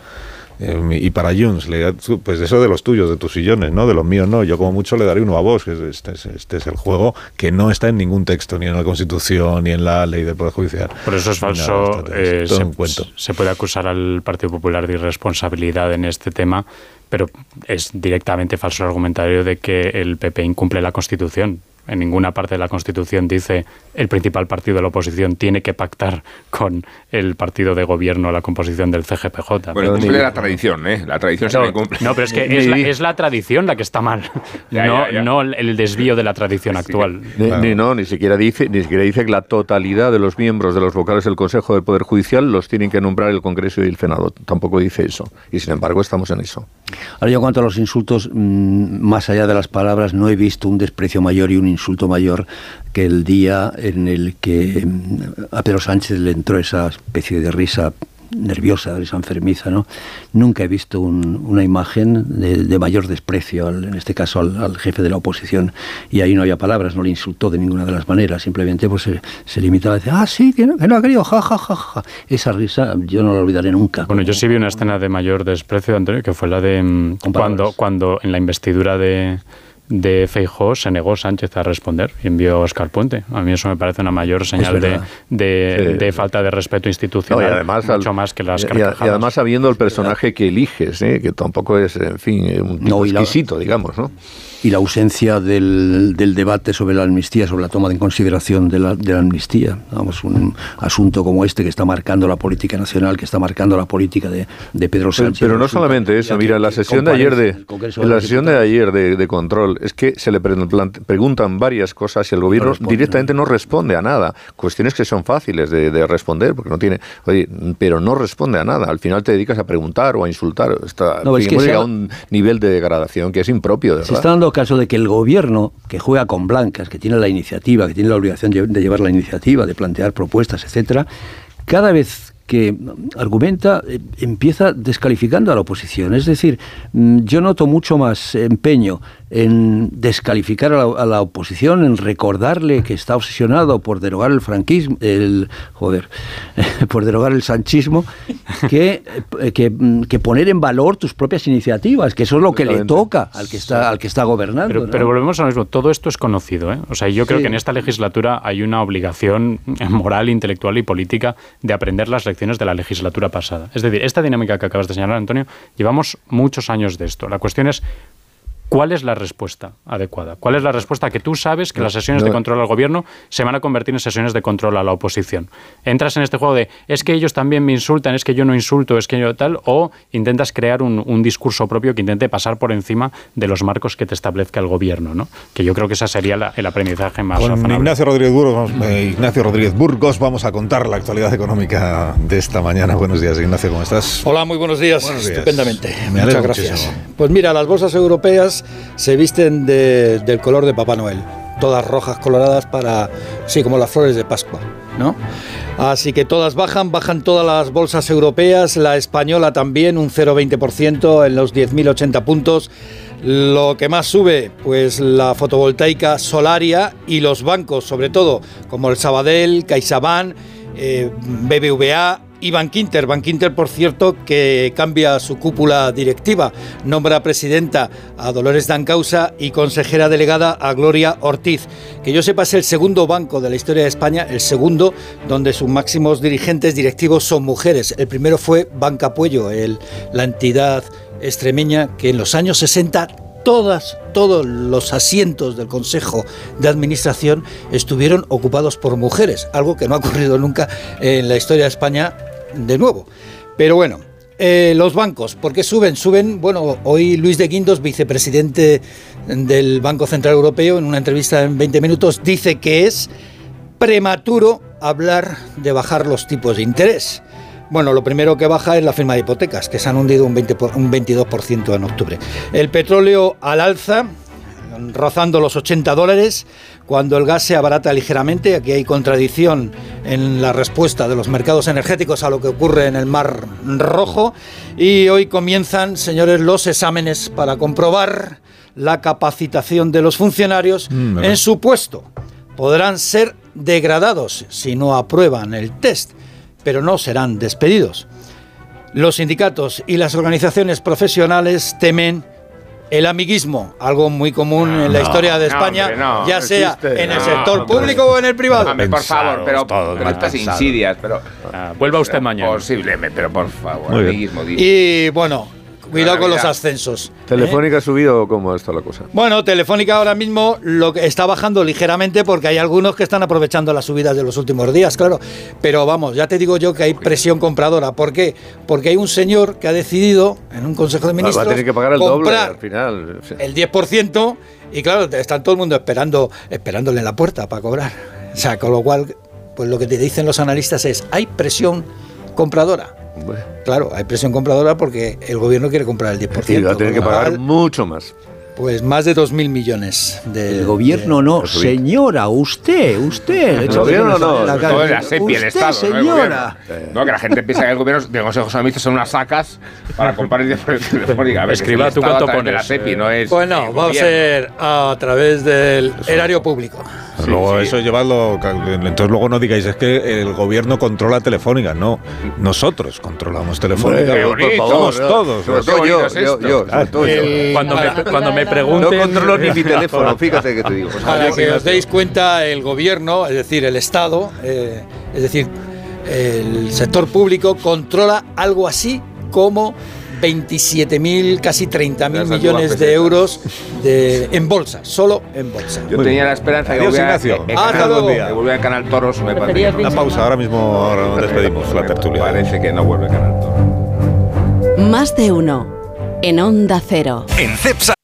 Eh, y para Junts, le pues eso de los tuyos, de tus sillones, ¿no? De los míos no. Yo como mucho le daré uno a vos. que es- Este es, este es el juego que no está en ningún texto, ni en la Constitución, ni en la ley del Poder Judicial. Por eso es nada, falso. está- eh, cuento. se puede acusar al Partido Popular de irresponsabilidad en este tema, pero es directamente falso el argumentario de que el PP incumple la Constitución. En ninguna parte de la Constitución dice el principal partido de la oposición tiene que pactar con el partido de gobierno la composición del CGPJ. Bueno, cumple la tradición, ¿eh? La tradición se no, le cumple. no, pero es que es la, [LAUGHS] es la tradición la que está mal, Ya, no, ya, ya. no el desvío de la tradición actual. Ni, ni no, ni siquiera dice, ni siquiera dice que la totalidad de los miembros de los vocales del Consejo del Poder Judicial los tienen que nombrar el Congreso y el Senado. Tampoco dice eso. Y sin embargo estamos en eso. Ahora yo en cuanto a los insultos, mm, más allá de las palabras, no he visto un desprecio mayor y un insulto mayor que el día en el que mm, a Pedro Sánchez le entró esa especie de risa nerviosa, risa enfermiza, ¿no? Nunca he visto un- una imagen de, de mayor desprecio, al- en este caso al, al jefe de la oposición, y ahí no había palabras, no le insultó de ninguna de las maneras, simplemente pues se, se limitaba a decir, ah, sí, que no, que no ha querido, ja, ja, ja, ja. Esa risa yo no la olvidaré nunca. Bueno, yo sí vi una escena de mayor desprecio, Antonio, que fue la de mm, cuando, cuando en la investidura de, de Feijó se negó Sánchez a responder y envió a Oscar Puente. A mí eso me parece una mayor señal de, de- Sí. de falta de respeto institucional, No, y además, al- mucho más que las y- y, además sabiendo el personaje que eliges, ¿eh? que tampoco es, en fin, eh, un tipo No, y la- exquisito, digamos, ¿no? Y la ausencia del, del debate sobre la amnistía, sobre la toma en consideración de la, de la amnistía. Vamos, un asunto como este que está marcando la política nacional, que está marcando la política de, de Pedro Sánchez. pero no solamente eso, mira, la sesión de ayer de la sesión de ayer de, control es que se le pre- preguntan varias cosas y el gobierno responde, directamente no responde a nada. Cuestiones que son fáciles de, de responder porque no tiene, oye, pero no responde a nada. Al final te dedicas a preguntar o a insultar. Está, No, es que se llegado a un nivel de degradación que es impropio, de Se verdad. está dando caso de que el gobierno, que juega con blancas, que tiene la iniciativa, que tiene la obligación de llevar la iniciativa, de plantear propuestas, etcétera, cada vez que argumenta eh, empieza descalificando a la oposición. Es decir, mm, yo noto mucho más empeño en descalificar a la, a la oposición, en recordarle que está obsesionado por derogar el franquismo, el joder, [LAUGHS] por derogar el sanchismo, que, eh, que, mm, que poner en valor tus propias iniciativas, que eso es lo que le toca al que está al que está gobernando. Pero, ¿no? pero volvemos a lo mismo, todo esto es conocido. ¿eh? O sea, yo creo Sí. que en esta legislatura hay una obligación [LAUGHS] moral, intelectual y política de aprender las lecciones de la legislatura pasada. Es decir, esta dinámica que acabas de señalar, Antonio, llevamos muchos años de esto. La cuestión es. ¿Cuál es la respuesta adecuada? ¿Cuál es la respuesta que tú sabes que No, las sesiones no. de control al gobierno se van a convertir en sesiones de control a la oposición? ¿Entras en este juego de es que ellos también me insultan, es que yo no insulto, es que yo tal? ¿O intentas crear un, un discurso propio que intente pasar por encima de los marcos que te establezca el gobierno? ¿no? Que yo creo que ese sería la- el aprendizaje más Con razonable. Ignacio Rodríguez, Burgos, vamos- eh, Ignacio Rodríguez Burgos vamos a contar la actualidad económica de esta mañana. Buenos días, Ignacio, ¿cómo estás? Hola, muy buenos días. Buenos días. Estupendamente. Me Muchas gracias. muchísimo. Pues mira, las bolsas europeas se visten de- del color de Papá Noel. Todas rojas coloradas para, sí, como las flores de Pascua, ¿no? Así que todas bajan, bajan todas las bolsas europeas, la española también, un 0,20% en los 10.080 puntos. Lo que más sube, pues la fotovoltaica solaria y los bancos, sobre todo, como el Sabadell, CaixaBank, eh, BBVA y Bankinter. Bankinter, por cierto, que cambia su cúpula directiva, nombra presidenta a Dolores Dancausa y consejera delegada a Gloria Ortiz. Que yo sepa es el segundo banco de la historia de España, el segundo donde sus máximos dirigentes directivos son mujeres. El primero fue Banca Puello, el- la entidad extremeña que en los años 60 todas, todos los asientos del Consejo de Administración estuvieron ocupados por mujeres, algo que no ha ocurrido nunca en la historia de España de nuevo. Pero bueno, eh, los bancos, ¿por qué suben? Suben, bueno, hoy Luis de Guindos, vicepresidente del Banco Central Europeo, en una entrevista en 20 minutos, dice que es prematuro hablar de bajar los tipos de interés. Bueno, lo primero que baja es la firma de hipotecas, que se han hundido un, 20 por- un 22% en octubre. El petróleo al alza, rozando los 80 dólares, cuando el gas se abarata ligeramente. Aquí hay contradicción en la respuesta de los mercados energéticos a lo que ocurre en el Mar Rojo. Y hoy comienzan, señores, los exámenes para comprobar la capacitación de los funcionarios Mm, en su puesto. Podrán ser degradados si no aprueban el test, pero no serán despedidos. Los sindicatos y las organizaciones profesionales temen el amiguismo, algo muy común en la No, historia de no, España, hombre, no, ya no sea existe. en el No, sector hombre. público o en el privado. Hombre, por favor, pero, estas insidias, pero... Ah, vuelva usted pero mañana. Posiblemente, pero por favor, amiguismo, Y bueno, cuidado con los ascensos. ¿eh? ¿Telefónica ha subido o cómo está la cosa? Bueno, Telefónica ahora mismo lo que está bajando ligeramente porque hay algunos que están aprovechando las subidas de los últimos días, claro. Pero vamos, ya te digo yo que hay presión compradora. ¿Por qué? Porque hay un señor que ha decidido en un consejo de Va ministros a tener que pagar el doble comprar al final. El 10% y claro, está todo el mundo esperando esperándole en la puerta para cobrar. O sea, con lo cual, pues lo que te dicen los analistas es, hay presión compradora. Bueno, Claro, hay presión compradora porque el gobierno quiere comprar el 10%. y va a tener que pagar mucho más. Pues más de 2.000 millones de... El gobierno no, Eso señora, usted, usted. El gobierno no, La todo la SEPI, el Estado, ¿no? El señora. gobierno. No, que la gente piensa que el gobierno de consejos administrativos son unas sacas para comprar el de [LAUGHS] telefónica. A ver, que Escriba, es el ¿tú cuánto de pones? la SEPI, no es Bueno, el va a gobierno. ser a través del erario público. Luego eso llevadlo. Entonces luego no digáis, es que el gobierno controla Telefónica. No, nosotros controlamos Telefónica. Hombre, por favor, Somos no. todos. Sobre todo yo, yo, yo, sobre todo yo. Cuando me, cuando me No pregunten... controlo ni mi teléfono, [LAUGHS] fíjate que te digo. Para que os deis cuenta, el gobierno, es decir, el Estado, eh, es decir, el sector público controla algo así como 27.000, casi 30.000 Las antiguas millones de euros de, en bolsa, solo en bolsa. Yo tenía la esperanza de que Adiós, volviera Ignacio. Hasta Canal- luego. que volviera en Canal Toros. Me parece. Una pausa, ahora mismo ahora nos despedimos la tertulia. Parece que no vuelve Canal Toros. Más de uno. En Onda Cero. En CEPSA.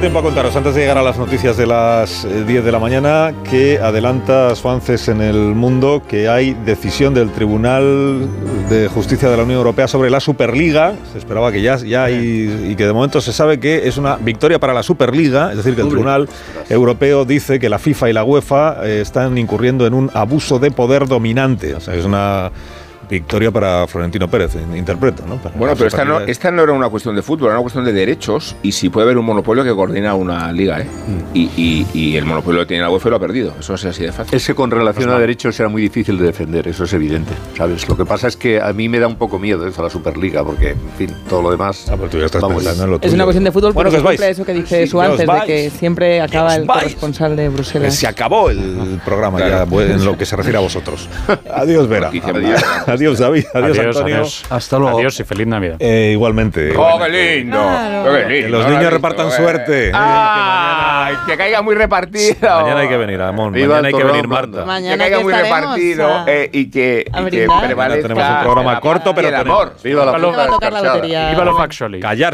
Da tiempo a contaros, antes de llegar a las noticias de las eh, 10 de la mañana, que adelanta Swances en el mundo que hay decisión del Tribunal de Justicia de la Unión Europea sobre la Superliga. Se esperaba que ya, ya hay, y que de momento se sabe que es una victoria para la Superliga, es decir, que el Tribunal Europeo dice que la FIFA y la UEFA eh, están incurriendo en un abuso de poder dominante. O sea, es una victoria para Florentino Pérez, interpreto, ¿no? Para Bueno, pero esta no, esta no era una cuestión de fútbol, era una cuestión de derechos y si puede haber un monopolio que coordina una liga, ¿eh? Mm. Y, y- y el monopolio que tiene la UEFA y lo ha perdido. Eso es así de fácil. Es que con relación Pues a derechos era muy difícil de defender, eso es evidente, ¿sabes? Lo que pasa es que a mí me da un poco miedo eso, la Superliga, porque, en fin, todo lo demás... Ah, pero tú ya estás vamos, pensando en lo Es una cuestión de fútbol, Bueno, pero que os vais. eso que dice Sí, su que os antes, de que siempre acaba el vais. corresponsal de Bruselas. Se acabó el programa ya en lo que se refiere a vosotros. [LAUGHS] Adiós, Vera. Adiós. Adiós, David. Adiós, Adiós, Antonio. adiós. Hasta luego. Adiós y feliz Navidad. Eh, igualmente. ¡Oh, qué lindo! ¡Qué lindo! Que los ¿no niños repartan visto, eh? suerte. ¡Ay, que caiga muy repartido! Mañana hay que venir, Amón. Viva Mañana hay que venir, Marta. Mañana que caiga que muy repartido a- eh, y que, a y que. Mañana prevalezca tenemos un programa corto, pero el tenemos- amor. Viva la Viva factually. Callar.